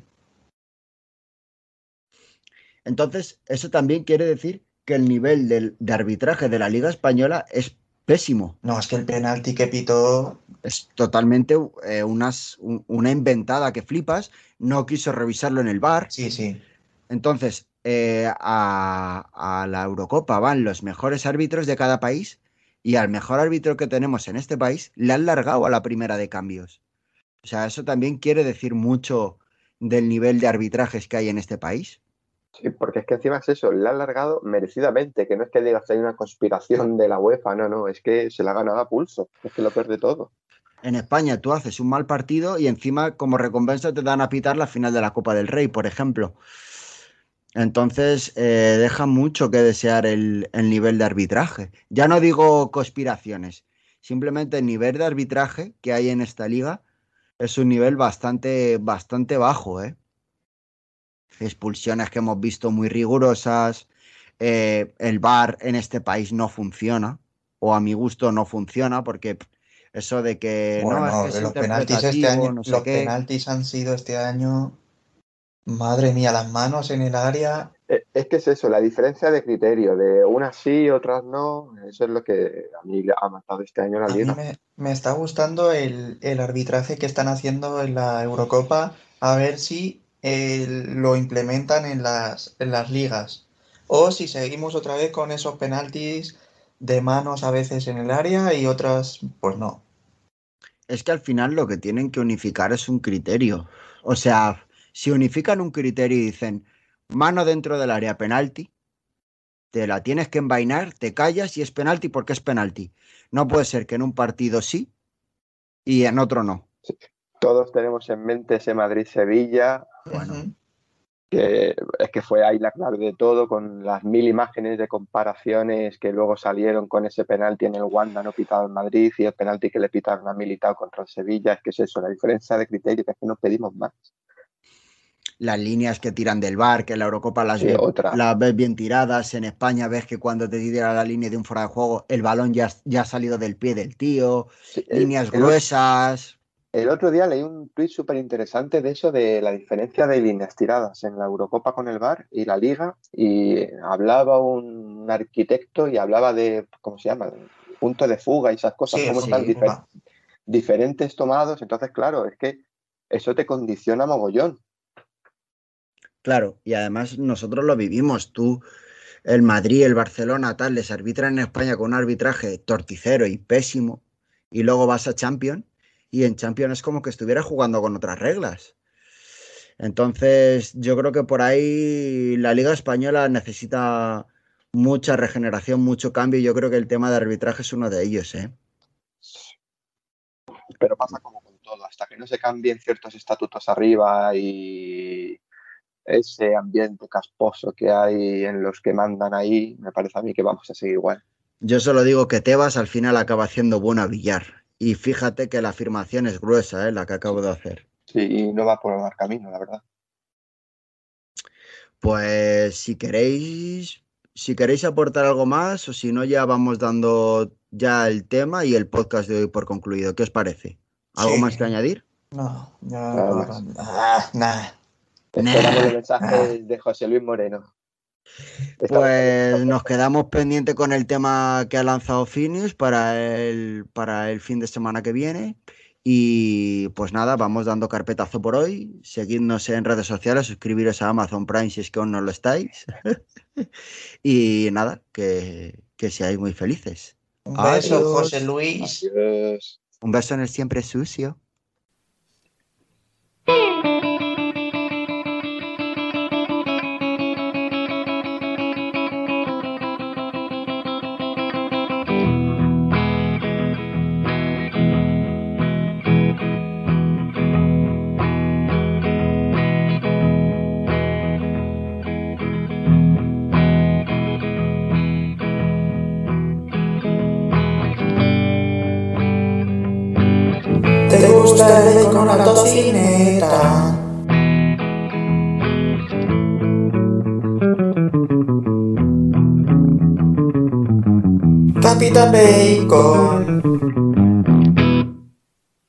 Entonces, eso también quiere decir que el nivel del- de arbitraje de la Liga Española es pésimo. No, es que el penalti que pitó. Es totalmente eh, unas, un- una inventada que flipas. No quiso revisarlo en el bar. Sí, sí. Entonces, eh, a, a la Eurocopa van los mejores árbitros de cada país y al mejor árbitro que tenemos en este país le han largado a la primera de cambios. O sea, eso también quiere decir mucho del nivel de arbitrajes que hay en este país. Sí, porque es que encima es eso, le ha alargado merecidamente, que no es que digas que hay una conspiración de la UEFA, no, no, es que se la ha ganado a pulso, es que lo pierde todo. En España tú haces un mal partido y encima como recompensa te dan a pitar la final de la Copa del Rey, por ejemplo. Entonces eh, deja mucho que desear el, el nivel de arbitraje. Ya no digo conspiraciones, simplemente el nivel de arbitraje que hay en esta liga es un nivel bastante, bastante bajo. ¿eh? Expulsiones que hemos visto muy rigurosas, eh, el VAR en este país no funciona, o a mi gusto no funciona, porque eso de que Bueno, no, es que es los penaltis este año, no sé los qué. penaltis han sido este año. Madre mía, las manos en el área. Eh, Es que es eso, la diferencia de criterio, de unas sí, otras no, eso es lo que a mí ha matado este año la A mí liga. me, me está gustando el, el arbitraje que están haciendo en la Eurocopa, a ver si eh, lo implementan en las, en las ligas. O si seguimos otra vez con esos penaltis de manos a veces en el área y otras, pues no. Es que al final lo que tienen que unificar es un criterio. O sea, si unifican un criterio y dicen mano dentro del área penalti, te la tienes que envainar, te callas y es penalti porque es penalti. No puede ser que en un partido sí y en otro no. Todos tenemos en mente ese Madrid-Sevilla, Bueno. Que es que fue ahí la clave de todo, con las mil imágenes de comparaciones que luego salieron con ese penalti en el Wanda no pitado en Madrid y el penalti que le pitaron a Militao contra el Sevilla, es que es eso, la diferencia de criterio, que es que no pedimos más. Las líneas que tiran del bar, que en la Eurocopa las, Sí, ve- otra. las ves bien tiradas. En España ves que cuando te tira la línea de un fuera de juego, el balón ya, ya ha salido del pie del tío. Sí, Líneas el- gruesas. El otro día leí un tuit súper interesante de eso, de la diferencia de líneas tiradas en la Eurocopa con el VAR y la Liga, y hablaba un arquitecto y hablaba de, ¿cómo se llama? Punto de fuga y esas cosas, Sí, cómo sí, están difer- diferentes tomados, entonces claro, es que eso te condiciona mogollón. Claro, y además nosotros lo vivimos. Tú, el Madrid, el Barcelona, tal, les arbitran en España con un arbitraje torticero y pésimo, y luego vas a Champions, y en Champions es como que estuviera jugando con otras reglas. Entonces, yo creo que por ahí la Liga Española necesita mucha regeneración, mucho cambio, y yo creo que el tema de arbitraje es uno de ellos, ¿eh? Pero pasa como con todo, hasta que no se cambien ciertos estatutos arriba y ese ambiente casposo que hay en los que mandan ahí, me parece a mí que vamos a seguir igual. Yo solo digo que Tebas al final acaba haciendo bueno a Villar. Y fíjate que la afirmación es gruesa, ¿eh? la que acabo de hacer. Sí, y no va por el mal camino, la verdad. Pues si queréis, si queréis aportar algo más o si no, ya vamos dando ya el tema y el podcast de hoy por concluido. ¿Qué os parece? ¿Algo Sí. más que añadir? No, ya. Nada más. Nada. Esperamos los mensajes de José Luis Moreno. Pues nos quedamos pendientes con el tema que ha lanzado Finius para el, para el fin de semana que viene. Y pues nada, vamos dando carpetazo por hoy. Seguidnos en redes sociales, suscribiros a Amazon Prime si es que aún no lo estáis. y nada, que, que seáis muy felices. Un beso, Adiós. José Luis. Adiós. Un beso en el siempre sucio. ustedes con una tocineta. Capitán Bacon.